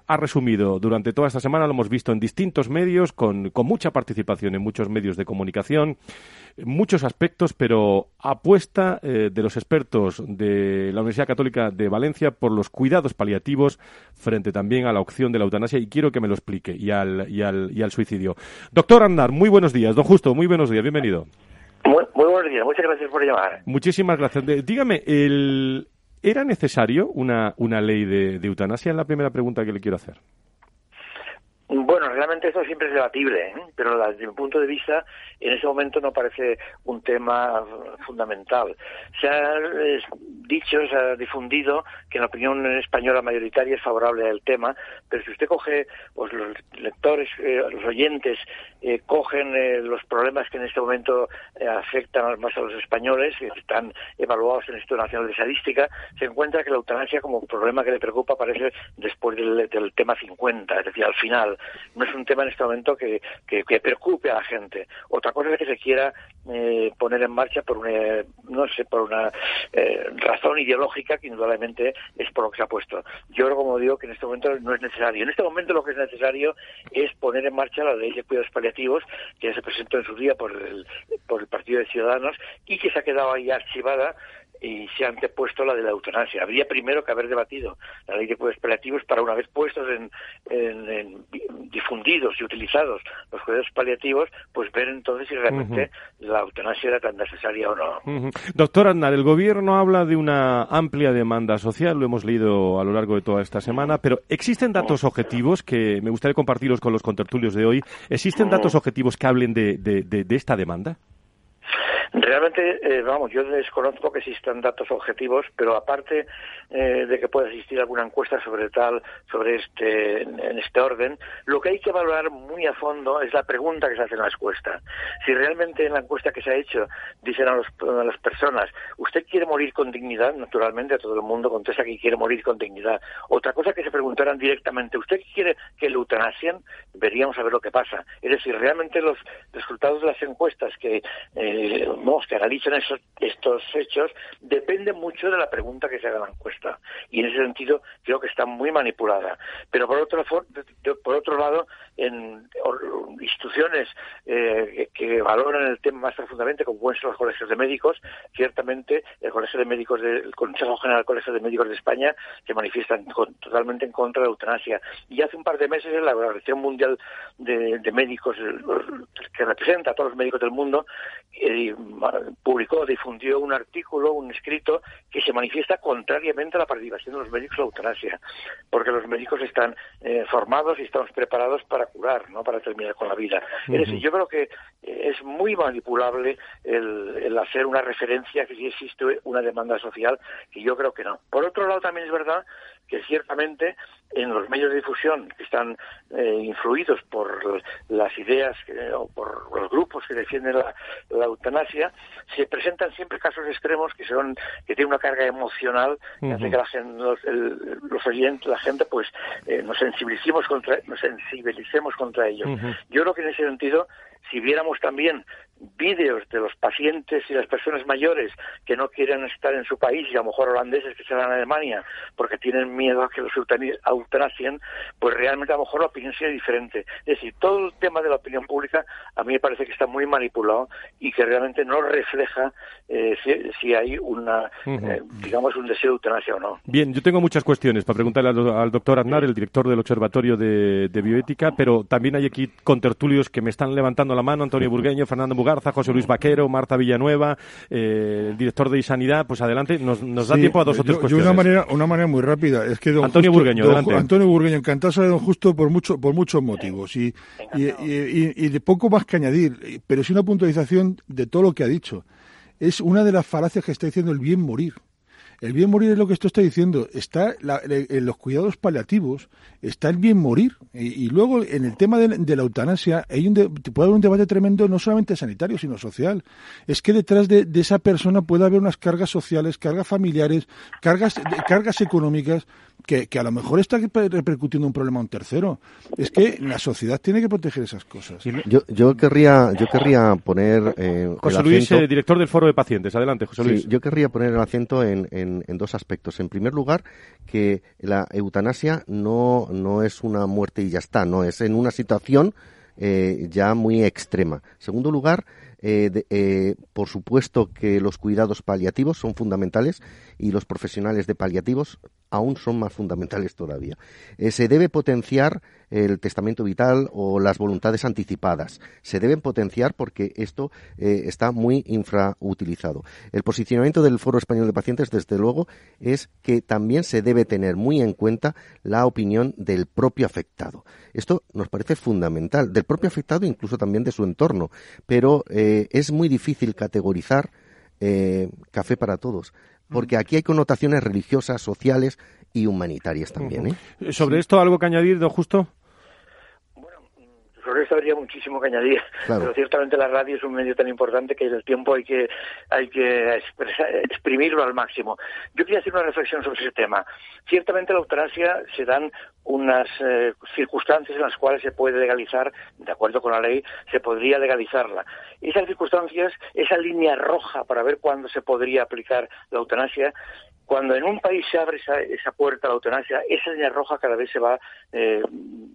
ha resumido durante toda esta semana, lo hemos visto en distintos medios, con, con mucha participación en muchos medios de comunicación, muchos aspectos, pero apuesta eh, de los expertos de la Universidad Católica de Valencia por los cuidados paliativos frente también a la opción de la eutanasia y quiero que me lo explique y al, y al, y al suicidio. Doctor Andar, muy buenos días. Don Justo, muy buenos días. Bienvenido. Muy, buenos días. Muchas gracias por llamar. Muchísimas gracias. dígame, el, ¿era necesario una, una ley de, de eutanasia? Es la primera pregunta que le quiero hacer. Bueno, realmente esto siempre es debatible, ¿eh? pero desde mi punto de vista, en ese momento no parece un tema fundamental. Se ha dicho, se ha difundido que la opinión española mayoritaria es favorable al tema, pero si usted coge, pues los lectores, eh, los oyentes, eh, cogen los problemas que en este momento afectan más a los españoles, que están evaluados en el Instituto Nacional de Estadística, se encuentra que la eutanasia como problema que le preocupa aparece después del, del tema 50, es decir, al final no es un tema en este momento que, que, preocupe a la gente. Otra cosa es que se quiera eh, poner en marcha por una, no sé, por una eh, razón ideológica que indudablemente es por lo que se ha puesto. Yo creo, como digo, que en este momento no es necesario. En este momento lo que es necesario es poner en marcha la ley de cuidados paliativos que ya se presentó en su día por el, por el Partido de Ciudadanos y que se ha quedado ahí archivada y se ha antepuesto la de la eutanasia. Habría primero que haber debatido la ley de cuidados paliativos para una vez puestos en, difundidos y utilizados los cuidados paliativos, pues ver entonces si realmente la eutanasia era tan necesaria o no. Doctor Aznar, el gobierno habla de una amplia demanda social, lo hemos leído a lo largo de toda esta semana, pero ¿existen datos objetivos que me gustaría compartirlos con los contertulios de hoy? ¿Existen datos objetivos que hablen de, de esta demanda? Realmente, eh, vamos, yo desconozco que existan datos objetivos, pero aparte eh, de que pueda existir alguna encuesta sobre tal, sobre este, en este orden, lo que hay que valorar muy a fondo es la pregunta que se hace en la encuesta. Si realmente en la encuesta que se ha hecho dicen a, las personas, ¿usted quiere morir con dignidad? Naturalmente, todo el mundo contesta que quiere morir con dignidad. Otra cosa que se preguntaran directamente, ¿usted quiere que lo eutanasien? Veríamos a ver lo que pasa. Es decir, realmente los resultados de las encuestas que eh, que analicen estos hechos depende mucho de la pregunta que se haga en la encuesta. Y en ese sentido creo que está muy manipulada. Pero por otro, por otro lado, en instituciones eh, que valoran el tema más profundamente, como pueden ser los colegios de médicos, ciertamente el Colegio de Médicos del Consejo General del Colegio de Médicos de España se manifiestan totalmente en contra de la eutanasia. Y hace un par de meses la Organización Mundial de, Médicos, que representa a todos los médicos del mundo, eh, publicó, difundió un artículo, un escrito que se manifiesta contrariamente a la participación de los médicos en la eutanasia, porque los médicos están eh, formados y estamos preparados para curar, no para terminar con la vida. Es decir, yo creo que es muy manipulable el, el hacer una referencia que si existe una demanda social, que yo creo que no. Por otro lado, también es verdad que ciertamente en los medios de difusión que están eh, influidos por las ideas o por los grupos que defienden la, eutanasia, se presentan siempre casos extremos que son que tienen una carga emocional que hace que la gente, los, oyentes, la gente, pues eh, nos sensibilicemos contra nos sensibilicemos contra ellos. Yo creo que en ese sentido, si viéramos también vídeos de los pacientes y las personas mayores que no quieren estar en su país y a lo mejor holandeses que se van a Alemania porque tienen miedo a que los eutanasien, pues realmente a lo mejor la opinión sea diferente. Es decir, todo el tema de la opinión pública a mí me parece que está muy manipulado y que realmente no refleja eh, si, hay una, eh, digamos, un deseo de eutanasia o no. Bien, yo tengo muchas cuestiones para preguntarle al, doctor Aznar, el director del Observatorio de, Bioética, pero también hay aquí contertulios que me están levantando la mano, Antonio Burgueño, Fernando Bugar José Luis Vaquero, Marta Villanueva, eh, el director de Sanidad, pues adelante, nos, nos da tiempo a dos o tres cuestiones. una manera, una manera muy rápida, es que Antonio Burgueño, adelante. Antonio Burgueño, encantado de don Justo por, mucho, por muchos motivos y, y, y, de poco más que añadir, pero es una puntualización de todo lo que ha dicho. Es una de las falacias que está diciendo el bien morir. El bien morir es lo que esto está diciendo. Está en los cuidados paliativos, está el bien morir. Y, luego, en el tema de, la eutanasia, hay un puede haber un debate tremendo, no solamente sanitario, sino social. Es que detrás de, esa persona puede haber unas cargas sociales, cargas familiares, cargas, cargas económicas, que, a lo mejor está repercutiendo un problema a un tercero. Es que la sociedad tiene que proteger esas cosas. Yo, yo querría, yo querría poner. Eh, José Luis, eh, director del Foro de Pacientes. Adelante, José Luis. yo querría poner el acento en, en, dos aspectos. En primer lugar, que la eutanasia no, no es una muerte y ya está, no es en una situación eh, ya muy extrema. En segundo lugar, eh, por supuesto que los cuidados paliativos son fundamentales y los profesionales de paliativos aún son más fundamentales todavía. Eh, se debe potenciar el testamento vital o las voluntades anticipadas. Se deben potenciar porque esto eh, está muy infrautilizado. El posicionamiento del Foro Español de Pacientes, desde luego, es que también se debe tener muy en cuenta la opinión del propio afectado. Esto nos parece fundamental, del propio afectado incluso también de su entorno, pero eh, es muy difícil categorizar café para todos, porque aquí hay connotaciones religiosas, sociales y humanitarias también. ¿eh? Sobre esto, ¿algo que añadir, don Justo? Sobre eso habría muchísimo que añadir, pero ciertamente la radio es un medio tan importante que el tiempo hay que hay que exprimirlo al máximo. Yo quería hacer una reflexión sobre ese tema. Ciertamente la eutanasia se dan unas eh, circunstancias en las cuales se puede legalizar, de acuerdo con la ley, se podría legalizarla. Esas circunstancias, esa línea roja para ver cuándo se podría aplicar la eutanasia, cuando en un país se abre esa, esa puerta a la eutanasia, esa línea roja cada vez se va eh,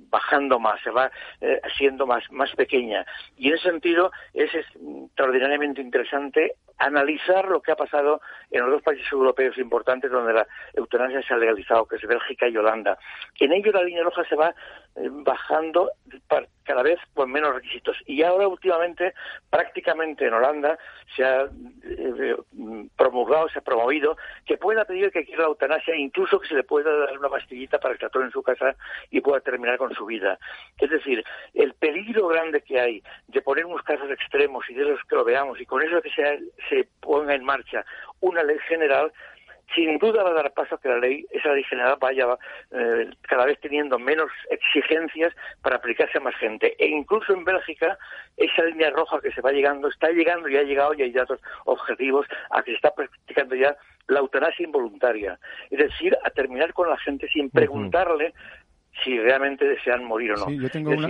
bajando más, se va eh, siendo más, más pequeña. Y en ese sentido es extraordinariamente interesante analizar lo que ha pasado en los dos países europeos importantes donde la eutanasia se ha legalizado, que es Bélgica y Holanda. En ello la línea roja se va eh, bajando cada vez con menos requisitos. Y ahora últimamente, prácticamente en Holanda, se ha eh, promulgado, se ha promovido que pueda pedir que quiera la eutanasia, incluso que se le pueda dar una pastillita para que en su casa y pueda terminar con su vida. Es decir, el peligro grande que hay de poner unos casos extremos y de los que lo veamos y con eso que se, se ponga en marcha una ley general, sin duda va a dar paso a que la ley, esa ley general vaya eh, cada vez teniendo menos exigencias para aplicarse a más gente. E incluso en Bélgica, esa línea roja que se va llegando, está llegando y ha llegado y hay datos objetivos a que se está practicando ya la eutanasia involuntaria. Es decir, a terminar con la gente sin preguntarle si realmente desean morir o no. Sí, yo tengo una...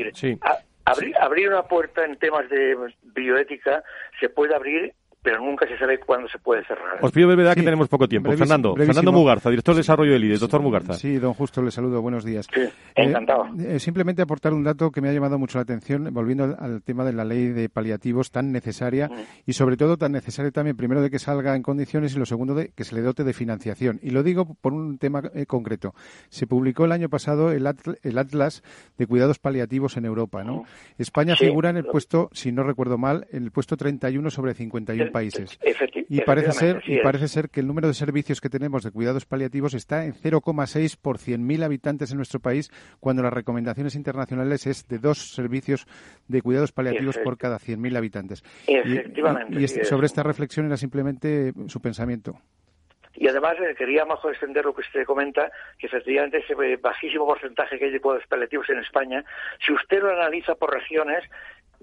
abrir, abrir una puerta en temas de bioética se puede abrir pero nunca se sabe cuándo se puede cerrar. Os pido verdad que tenemos poco tiempo. Fernando, Fernando Mugarza, director de Desarrollo del IDE. Doctor Mugarza. Sí, don Justo, le saludo. Buenos días. Sí, encantado. Eh, eh, simplemente aportar un dato que me ha llamado mucho la atención, volviendo al, tema de la ley de paliativos tan necesaria y sobre todo tan necesaria también, primero, de que salga en condiciones y lo segundo, de que se le dote de financiación. Y lo digo por un tema eh, concreto. Se publicó el año pasado el, Atlas de Cuidados Paliativos en Europa. ¿no? España figura en el puesto, si no recuerdo mal, en el puesto 31 sobre 51 países. Y parece ser y parece ser que el número de servicios que tenemos de cuidados paliativos está en 0,6 por 100.000 habitantes en nuestro país, cuando las recomendaciones internacionales es de dos servicios de cuidados paliativos por cada 100.000 habitantes. Efectivamente. Y, sobre esta reflexión era simplemente su pensamiento. Y además eh, quería mejor extender lo que usted comenta, que efectivamente ese bajísimo porcentaje que hay de cuidados paliativos en España, si usted lo analiza por regiones,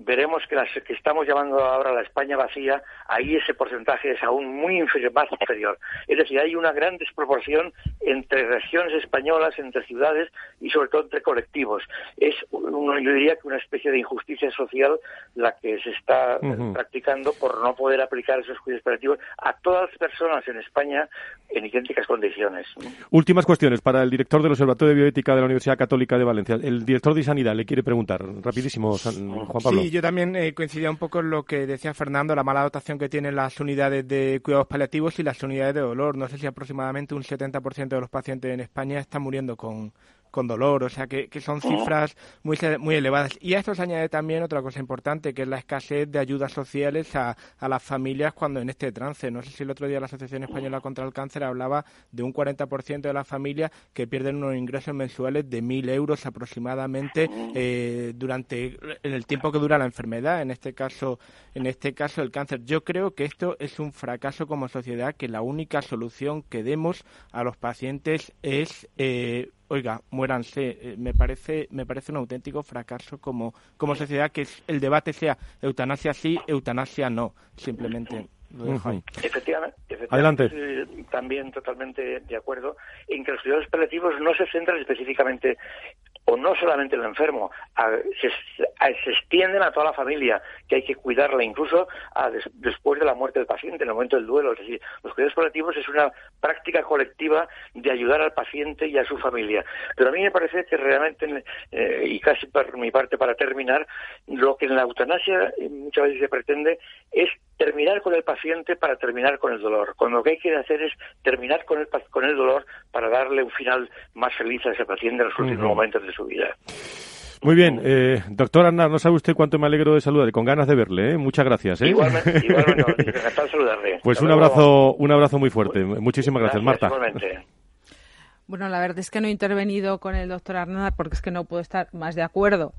veremos que las que estamos llamando ahora la España vacía, ahí ese porcentaje es aún muy inferior, más inferior. Es decir, hay una gran desproporción entre regiones españolas, entre ciudades y sobre todo entre colectivos. Es, uno, yo diría que una especie de injusticia social la que se está practicando por no poder aplicar esos cuidados operativos a todas las personas en España en idénticas condiciones. Últimas cuestiones para el director del Observatorio de Bioética de la Universidad Católica de Valencia. El director de Sanidad le quiere preguntar, rapidísimo, Juan Pablo. Sí, yo también eh, coincidía un poco en lo que decía Fernando, la mala dotación que tienen las unidades de cuidados paliativos y las unidades de dolor. No sé si aproximadamente un 70% de los pacientes en España están muriendo con, con dolor, o sea que, que son cifras muy, muy elevadas. Y a esto se añade también otra cosa importante, que es la escasez de ayudas sociales a, a las familias cuando en este trance. No sé si el otro día la Asociación Española contra el Cáncer hablaba de un 40% de las familias que pierden unos ingresos mensuales de 1.000 euros aproximadamente eh, durante en el tiempo que dura la enfermedad, en este caso en este caso el cáncer. Yo creo que esto es un fracaso como sociedad, que la única solución que demos a los pacientes es eh, oiga, muéranse. Eh, me parece, me parece un auténtico fracaso como, como sociedad que el debate sea eutanasia sí, eutanasia no. Simplemente. Lo dejo ahí. Efectivamente, Adelante. también totalmente de acuerdo en que los cuidados paliativos no se centran específicamente o no solamente el enfermo, se, extienden a toda la familia, que hay que cuidarla incluso después de la muerte del paciente, en el momento del duelo. Es decir, los cuidados paliativos es una práctica colectiva de ayudar al paciente y a su familia. Pero a mí me parece que realmente, eh, y casi por mi parte para terminar, lo que en la eutanasia muchas veces se pretende es terminar con el paciente para terminar con el dolor, cuando lo que hay que hacer es terminar con el, con el dolor para darle un final más feliz a ese paciente en los últimos momentos de su vida. Muy bien, eh, doctor Arnar, no sabe usted cuánto me alegro de saludarle, con ganas de verle, ¿eh? muchas gracias. ¿eh? Igualmente, igualmente encantado saludarle. Pues un abrazo, un abrazo muy fuerte. Muchísimas gracias, Marta. Igualmente. Bueno, la verdad es que no he intervenido con el doctor Arnar porque es que no puedo estar más de acuerdo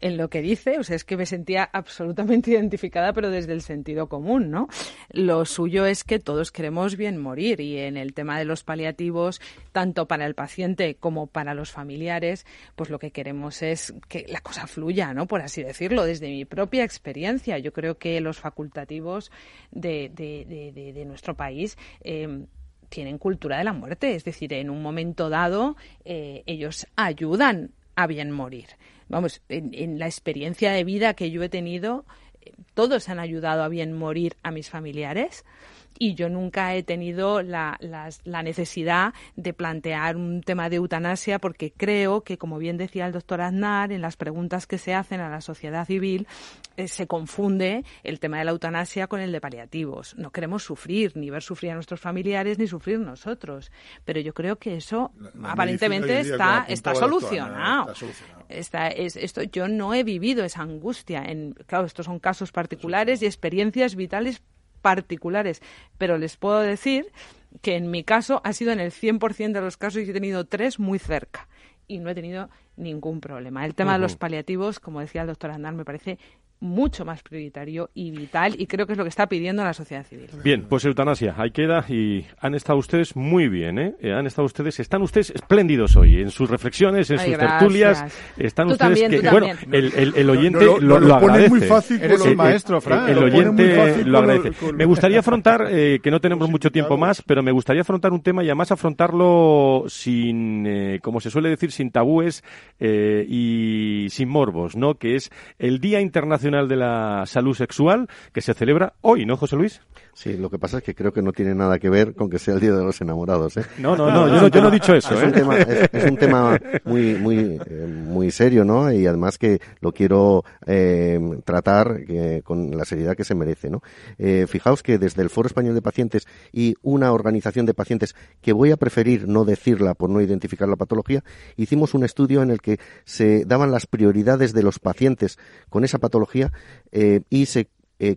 en lo que dice, o sea, es que me sentía absolutamente identificada, pero desde el sentido común, ¿no? Lo suyo es que todos queremos bien morir y en el tema de los paliativos, tanto para el paciente como para los familiares, pues lo que queremos es que la cosa fluya, ¿no? Por así decirlo, desde mi propia experiencia. Yo creo que los facultativos de, de, nuestro país eh, tienen cultura de la muerte, es decir, en un momento dado eh, ellos ayudan a bien morir vamos, en, la experiencia de vida que yo he tenido, eh, todos han ayudado a bien morir a mis familiares y yo nunca he tenido la, la, necesidad de plantear un tema de eutanasia porque creo que, como bien decía el doctor Aznar, en las preguntas que se hacen a la sociedad civil eh, se confunde el tema de la eutanasia con el de paliativos. No queremos sufrir, ni ver sufrir a nuestros familiares, ni sufrir nosotros. Pero yo creo que eso aparentemente está, está solucionado. Está, es, esto, yo no he vivido esa angustia. En, claro, estos son casos particulares y experiencias vitales particulares, pero les puedo decir que en mi caso ha sido en el 100% de los casos y he tenido tres muy cerca. Y no he tenido ningún problema. El tema de los paliativos, como decía el doctor Andar, me parece mucho más prioritario y vital y creo que es lo que está pidiendo la sociedad civil. Bien, pues eutanasia, ahí queda y han estado ustedes muy bien, ¿eh? eh han estado ustedes, están ustedes espléndidos hoy en sus reflexiones, en sus tertulias, están ustedes que, bueno, el, el, oyente lo, agradece. Muy fácil Eres el maestro, Fran. El, oyente lo agradece. me gustaría afrontar, eh, que no tenemos mucho tiempo más, pero me gustaría afrontar un tema y además afrontarlo sin, eh, como se suele decir, sin tabúes y sin morbos, ¿no? Que es el Día Internacional de la Salud Sexual, que se celebra hoy, ¿no, José Luis? Sí, lo que pasa es que creo que no tiene nada que ver con que sea el Día de los Enamorados. ¿eh? No, no, no, yo, no, he dicho eso. Es, un, ¿eh? tema, es, un tema muy, muy, eh, muy serio, ¿no? Y además que lo quiero tratar con la seriedad que se merece, ¿no? fijaos que desde el Foro Español de Pacientes y una organización de pacientes que voy a preferir no decirla por no identificar la patología, hicimos un estudio en el que se daban las prioridades de los pacientes con esa patología y se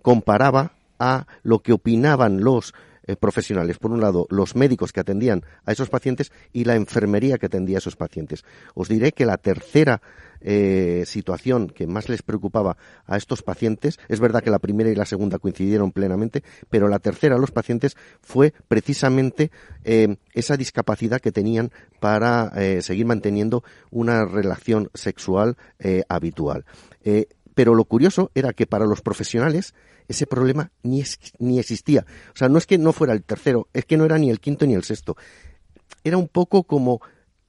comparaba a lo que opinaban los eh, profesionales. Por un lado, los médicos que atendían a esos pacientes y la enfermería que atendía a esos pacientes. Os diré que la tercera eh, situación que más les preocupaba a estos pacientes, es verdad que la primera y la segunda coincidieron plenamente, pero la tercera a los pacientes fue precisamente eh, esa discapacidad que tenían para seguir manteniendo una relación sexual habitual. Pero lo curioso era que para los profesionales ese problema ni, ni existía. O sea, no es que no fuera el tercero, es que no era ni el quinto ni el sexto. Era un poco como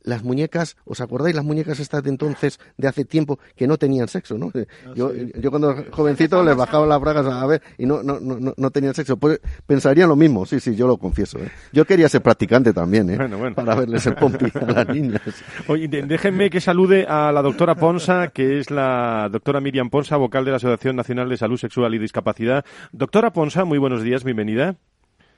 las muñecas, ¿os acordáis las muñecas estas de entonces, de hace tiempo, que no tenían sexo, ¿no? Ah, yo, yo cuando jovencito les bajaba las bragas a ver y no, no, no, no tenían sexo. Pues pensaría lo mismo, sí, sí, yo lo confieso. ¿eh? Yo quería ser practicante también, ¿eh? Para verles el pompi a las niñas. Oye, déjenme que salude a la doctora Ponsa, que es la doctora Miriam Ponsa, vocal de la Asociación Nacional de Salud Sexual y Discapacidad. Doctora Ponsa, muy buenos días, bienvenida.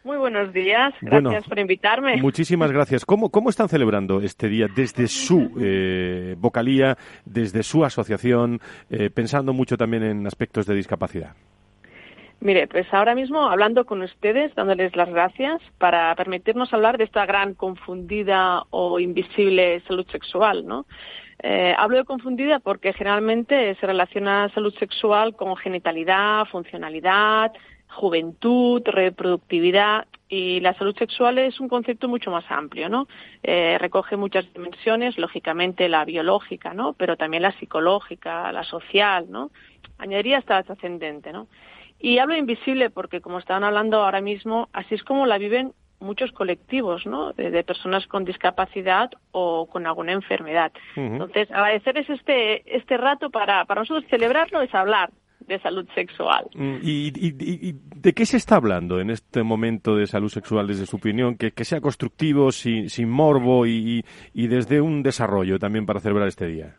Muy buenos días, gracias por invitarme. Muchísimas gracias. ¿Cómo, cómo están celebrando este día desde su eh, vocalía, desde su asociación, eh, pensando mucho también en aspectos de discapacidad? Mire, pues ahora mismo hablando con ustedes, dándoles las gracias para permitirnos hablar de esta gran confundida o invisible salud sexual, ¿no? Eh, hablo de confundida porque generalmente se relaciona salud sexual con genitalidad, funcionalidad, juventud, reproductividad y la salud sexual es un concepto mucho más amplio, ¿no? Eh, recoge muchas dimensiones, lógicamente la biológica, ¿no? Pero también la psicológica, la social, ¿no? Añadiría hasta la trascendente, ¿no? Y hablo invisible porque, como estaban hablando ahora mismo, así es como la viven muchos colectivos, ¿no? De, personas con discapacidad o con alguna enfermedad. Entonces, agradecerles este, este rato para, para nosotros celebrarlo es hablar de salud sexual. Mm, ¿Y, de qué se está hablando en este momento de salud sexual desde su opinión? Que, sea constructivo, sin, sin morbo y, desde un desarrollo también para celebrar este día.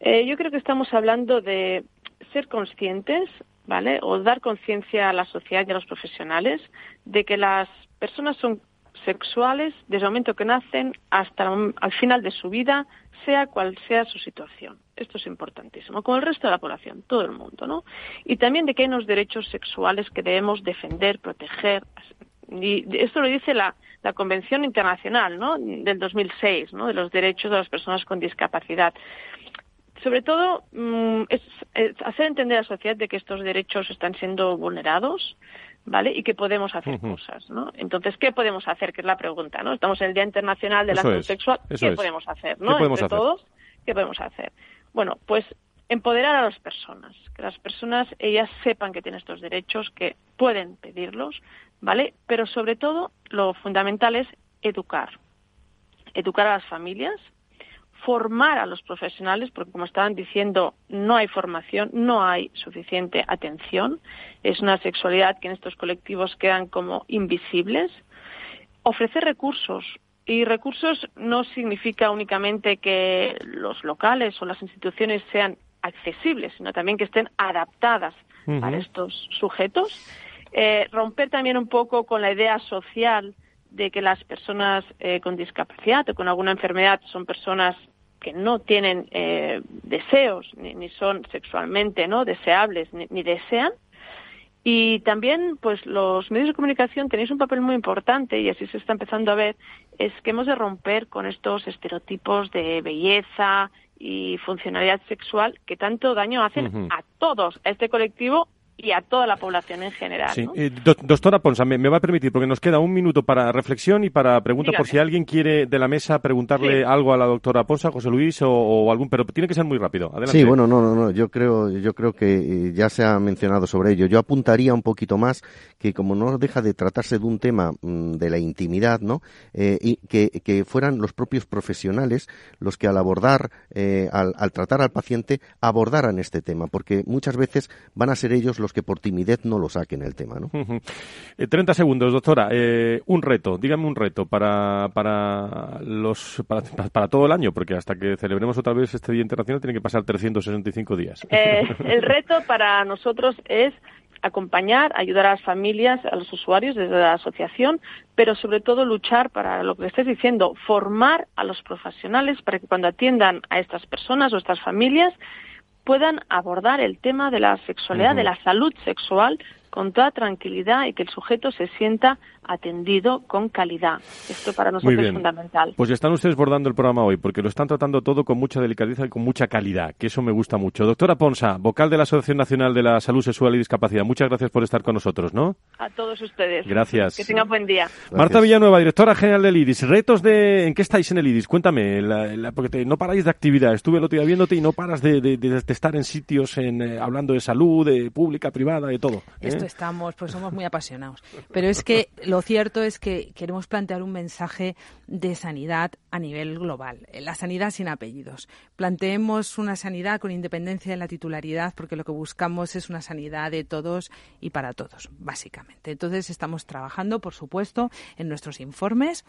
Eh, yo creo que estamos hablando de ser conscientes ¿vale? O dar conciencia a la sociedad y a los profesionales de que las personas son sexuales desde el momento que nacen hasta al final de su vida, sea cual sea su situación. Esto es importantísimo, como el resto de la población, todo el mundo, ¿no? Y también de que hay unos derechos sexuales que debemos defender, proteger. Y esto lo dice la, la Convención Internacional, ¿no? Del 2006, ¿no? De los derechos de las personas con discapacidad sobre todo mm, es, hacer entender a la sociedad de que estos derechos están siendo vulnerados, ¿vale? Y que podemos hacer cosas, ¿no? Entonces, ¿qué podemos hacer? Que es la pregunta, ¿no? Estamos en el Día Internacional de la Salud Sexual. ¿Qué podemos hacer, no? Entre todos, ¿qué podemos hacer? Bueno, pues empoderar a las personas, que las personas ellas sepan que tienen estos derechos, que pueden pedirlos, ¿vale? Pero sobre todo lo fundamental es educar. Educar a las familias, formar a los profesionales, porque como estaban diciendo, no hay formación, no hay suficiente atención. Es una sexualidad que en estos colectivos quedan como invisibles. Ofrecer recursos. Y recursos no significa únicamente que los locales o las instituciones sean accesibles, sino también que estén adaptadas para estos sujetos. Eh, romper también un poco con la idea social de que las personas eh, con discapacidad o con alguna enfermedad son personas que no tienen eh, deseos ni, son sexualmente no deseables ni, desean y también pues los medios de comunicación tenéis un papel muy importante y así se está empezando a ver es que hemos de romper con estos estereotipos de belleza y funcionalidad sexual que tanto daño hacen a todos a este colectivo y a toda la población en general. Sí. Eh, doctora Ponsa, me, va a permitir, porque nos queda un minuto para reflexión y para pregunta por si alguien quiere de la mesa preguntarle algo a la doctora Ponsa, José Luis o, algún, pero tiene que ser muy rápido. Adelante. Sí, bueno, no, no, no, yo creo, yo creo que eh, ya se ha mencionado sobre ello. Yo apuntaría un poquito más que como no deja de tratarse de un tema mm, de la intimidad, ¿no? Eh, y que, que, fueran los propios profesionales los que al abordar, al, al tratar al paciente, abordaran este tema, porque muchas veces van a ser ellos los que por timidez no lo saquen el tema. ¿no? 30 eh, segundos, doctora. Eh, un reto, dígame un reto para, para, los, para, todo el año, porque hasta que celebremos otra vez este Día Internacional tiene que pasar 365 días. Eh, el reto para nosotros es acompañar, ayudar a las familias, a los usuarios desde la asociación, pero sobre todo luchar para lo que estés diciendo, formar a los profesionales para que cuando atiendan a estas personas o estas familias puedan abordar el tema de la sexualidad, de la salud sexual con toda tranquilidad y que el sujeto se sienta atendido con calidad. Esto para nosotros es fundamental. Pues están ustedes bordando el programa hoy, porque lo están tratando todo con mucha delicadeza y con mucha calidad, que eso me gusta mucho. Doctora Ponsa, vocal de la Asociación Nacional de la Salud Sexual y Discapacidad, muchas gracias por estar con nosotros, ¿no? A todos ustedes. Gracias. Que tengan buen día. Marta Villanueva, directora general del IDIS. Retos de... ¿En qué estáis en el IDIS? Cuéntame, porque no paráis de actividad. Estuve el otro día viéndote y no paras de, estar en sitios en, eh, hablando de salud, de pública, privada, de todo. ¿eh? Esto estamos, pues somos muy apasionados. Pero es que lo cierto es que queremos plantear un mensaje de sanidad a nivel global. La sanidad sin apellidos. Planteemos una sanidad con independencia de la titularidad porque lo que buscamos es una sanidad de todos y para todos, básicamente. Entonces estamos trabajando, por supuesto, en nuestros informes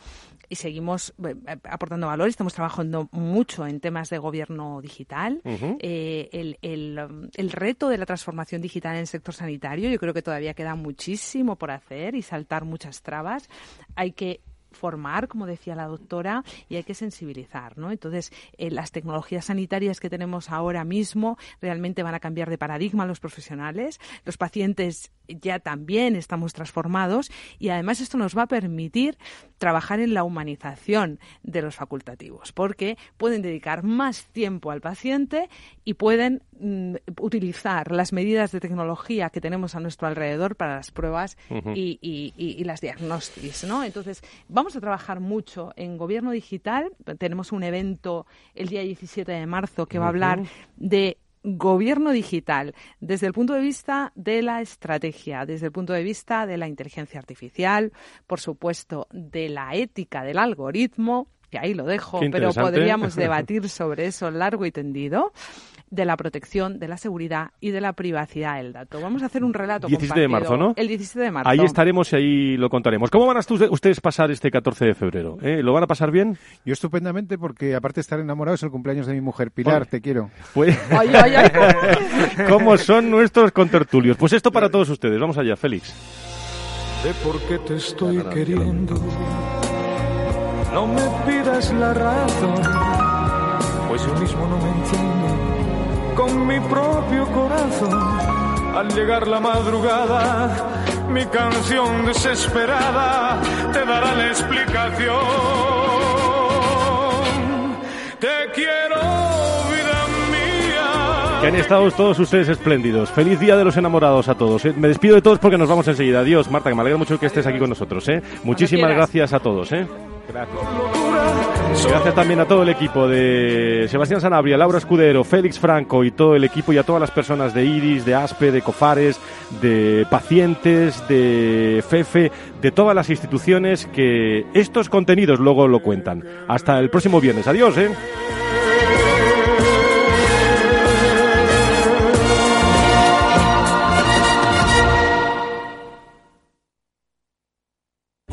y seguimos eh, aportando valor. Estamos trabajando mucho en temas de gobierno digital. Eh, el, el reto de la transformación digital en el sector sanitario, yo creo que todavía queda muchísimo por hacer y saltar muchas trabas. Hay que formar, como decía la doctora, y hay que sensibilizar, ¿no? Entonces, eh, las tecnologías sanitarias que tenemos ahora mismo realmente van a cambiar de paradigma a los profesionales. Los pacientes ya también estamos transformados y además esto nos va a permitir trabajar en la humanización de los facultativos, porque pueden dedicar más tiempo al paciente y pueden mm, utilizar las medidas de tecnología que tenemos a nuestro alrededor para las pruebas y, y, las diagnósticos, ¿no? Entonces, vamos a trabajar mucho en gobierno digital. Tenemos un evento el día 17 de marzo que va a hablar de gobierno digital desde el punto de vista de la estrategia, desde el punto de vista de la inteligencia artificial, por supuesto, de la ética del algoritmo, que ahí lo dejo, pero podríamos debatir sobre eso largo y tendido. De la protección, de la seguridad y de la privacidad del dato. Vamos a hacer un relato 17 de marzo, ¿no? El 17 de marzo. Ahí estaremos y ahí lo contaremos. ¿Cómo van a ustedes pasar este 14 de febrero? ¿Eh? ¿Lo van a pasar bien? Yo estupendamente porque aparte de estar enamorado es el cumpleaños de mi mujer. Pilar, te quiero. Pues... ¿Cómo son nuestros contertulios? Pues esto para todos ustedes. Vamos allá, Félix. De por qué te estoy queriendo. No me pidas la razón, pues yo mismo no me entiendo con mi propio corazón. Al llegar la madrugada, mi canción desesperada te dará la explicación. Te quiero, vida mía. Que han estado todos ustedes espléndidos. Feliz Día de los Enamorados a todos. ¿eh? Me despido de todos porque nos vamos enseguida. Adiós, Marta, que me alegra mucho que estés aquí con nosotros. ¿eh? Muchísimas gracias a todos. ¿eh? Gracias. Gracias también a todo el equipo de Sebastián Sanabria, Laura Escudero, Félix Franco y todo el equipo y a todas las personas de Iris, de Aspe, de Cofares, de pacientes, de FEFE, de todas las instituciones que estos contenidos luego lo cuentan. Hasta el próximo viernes. Adiós, ¿eh?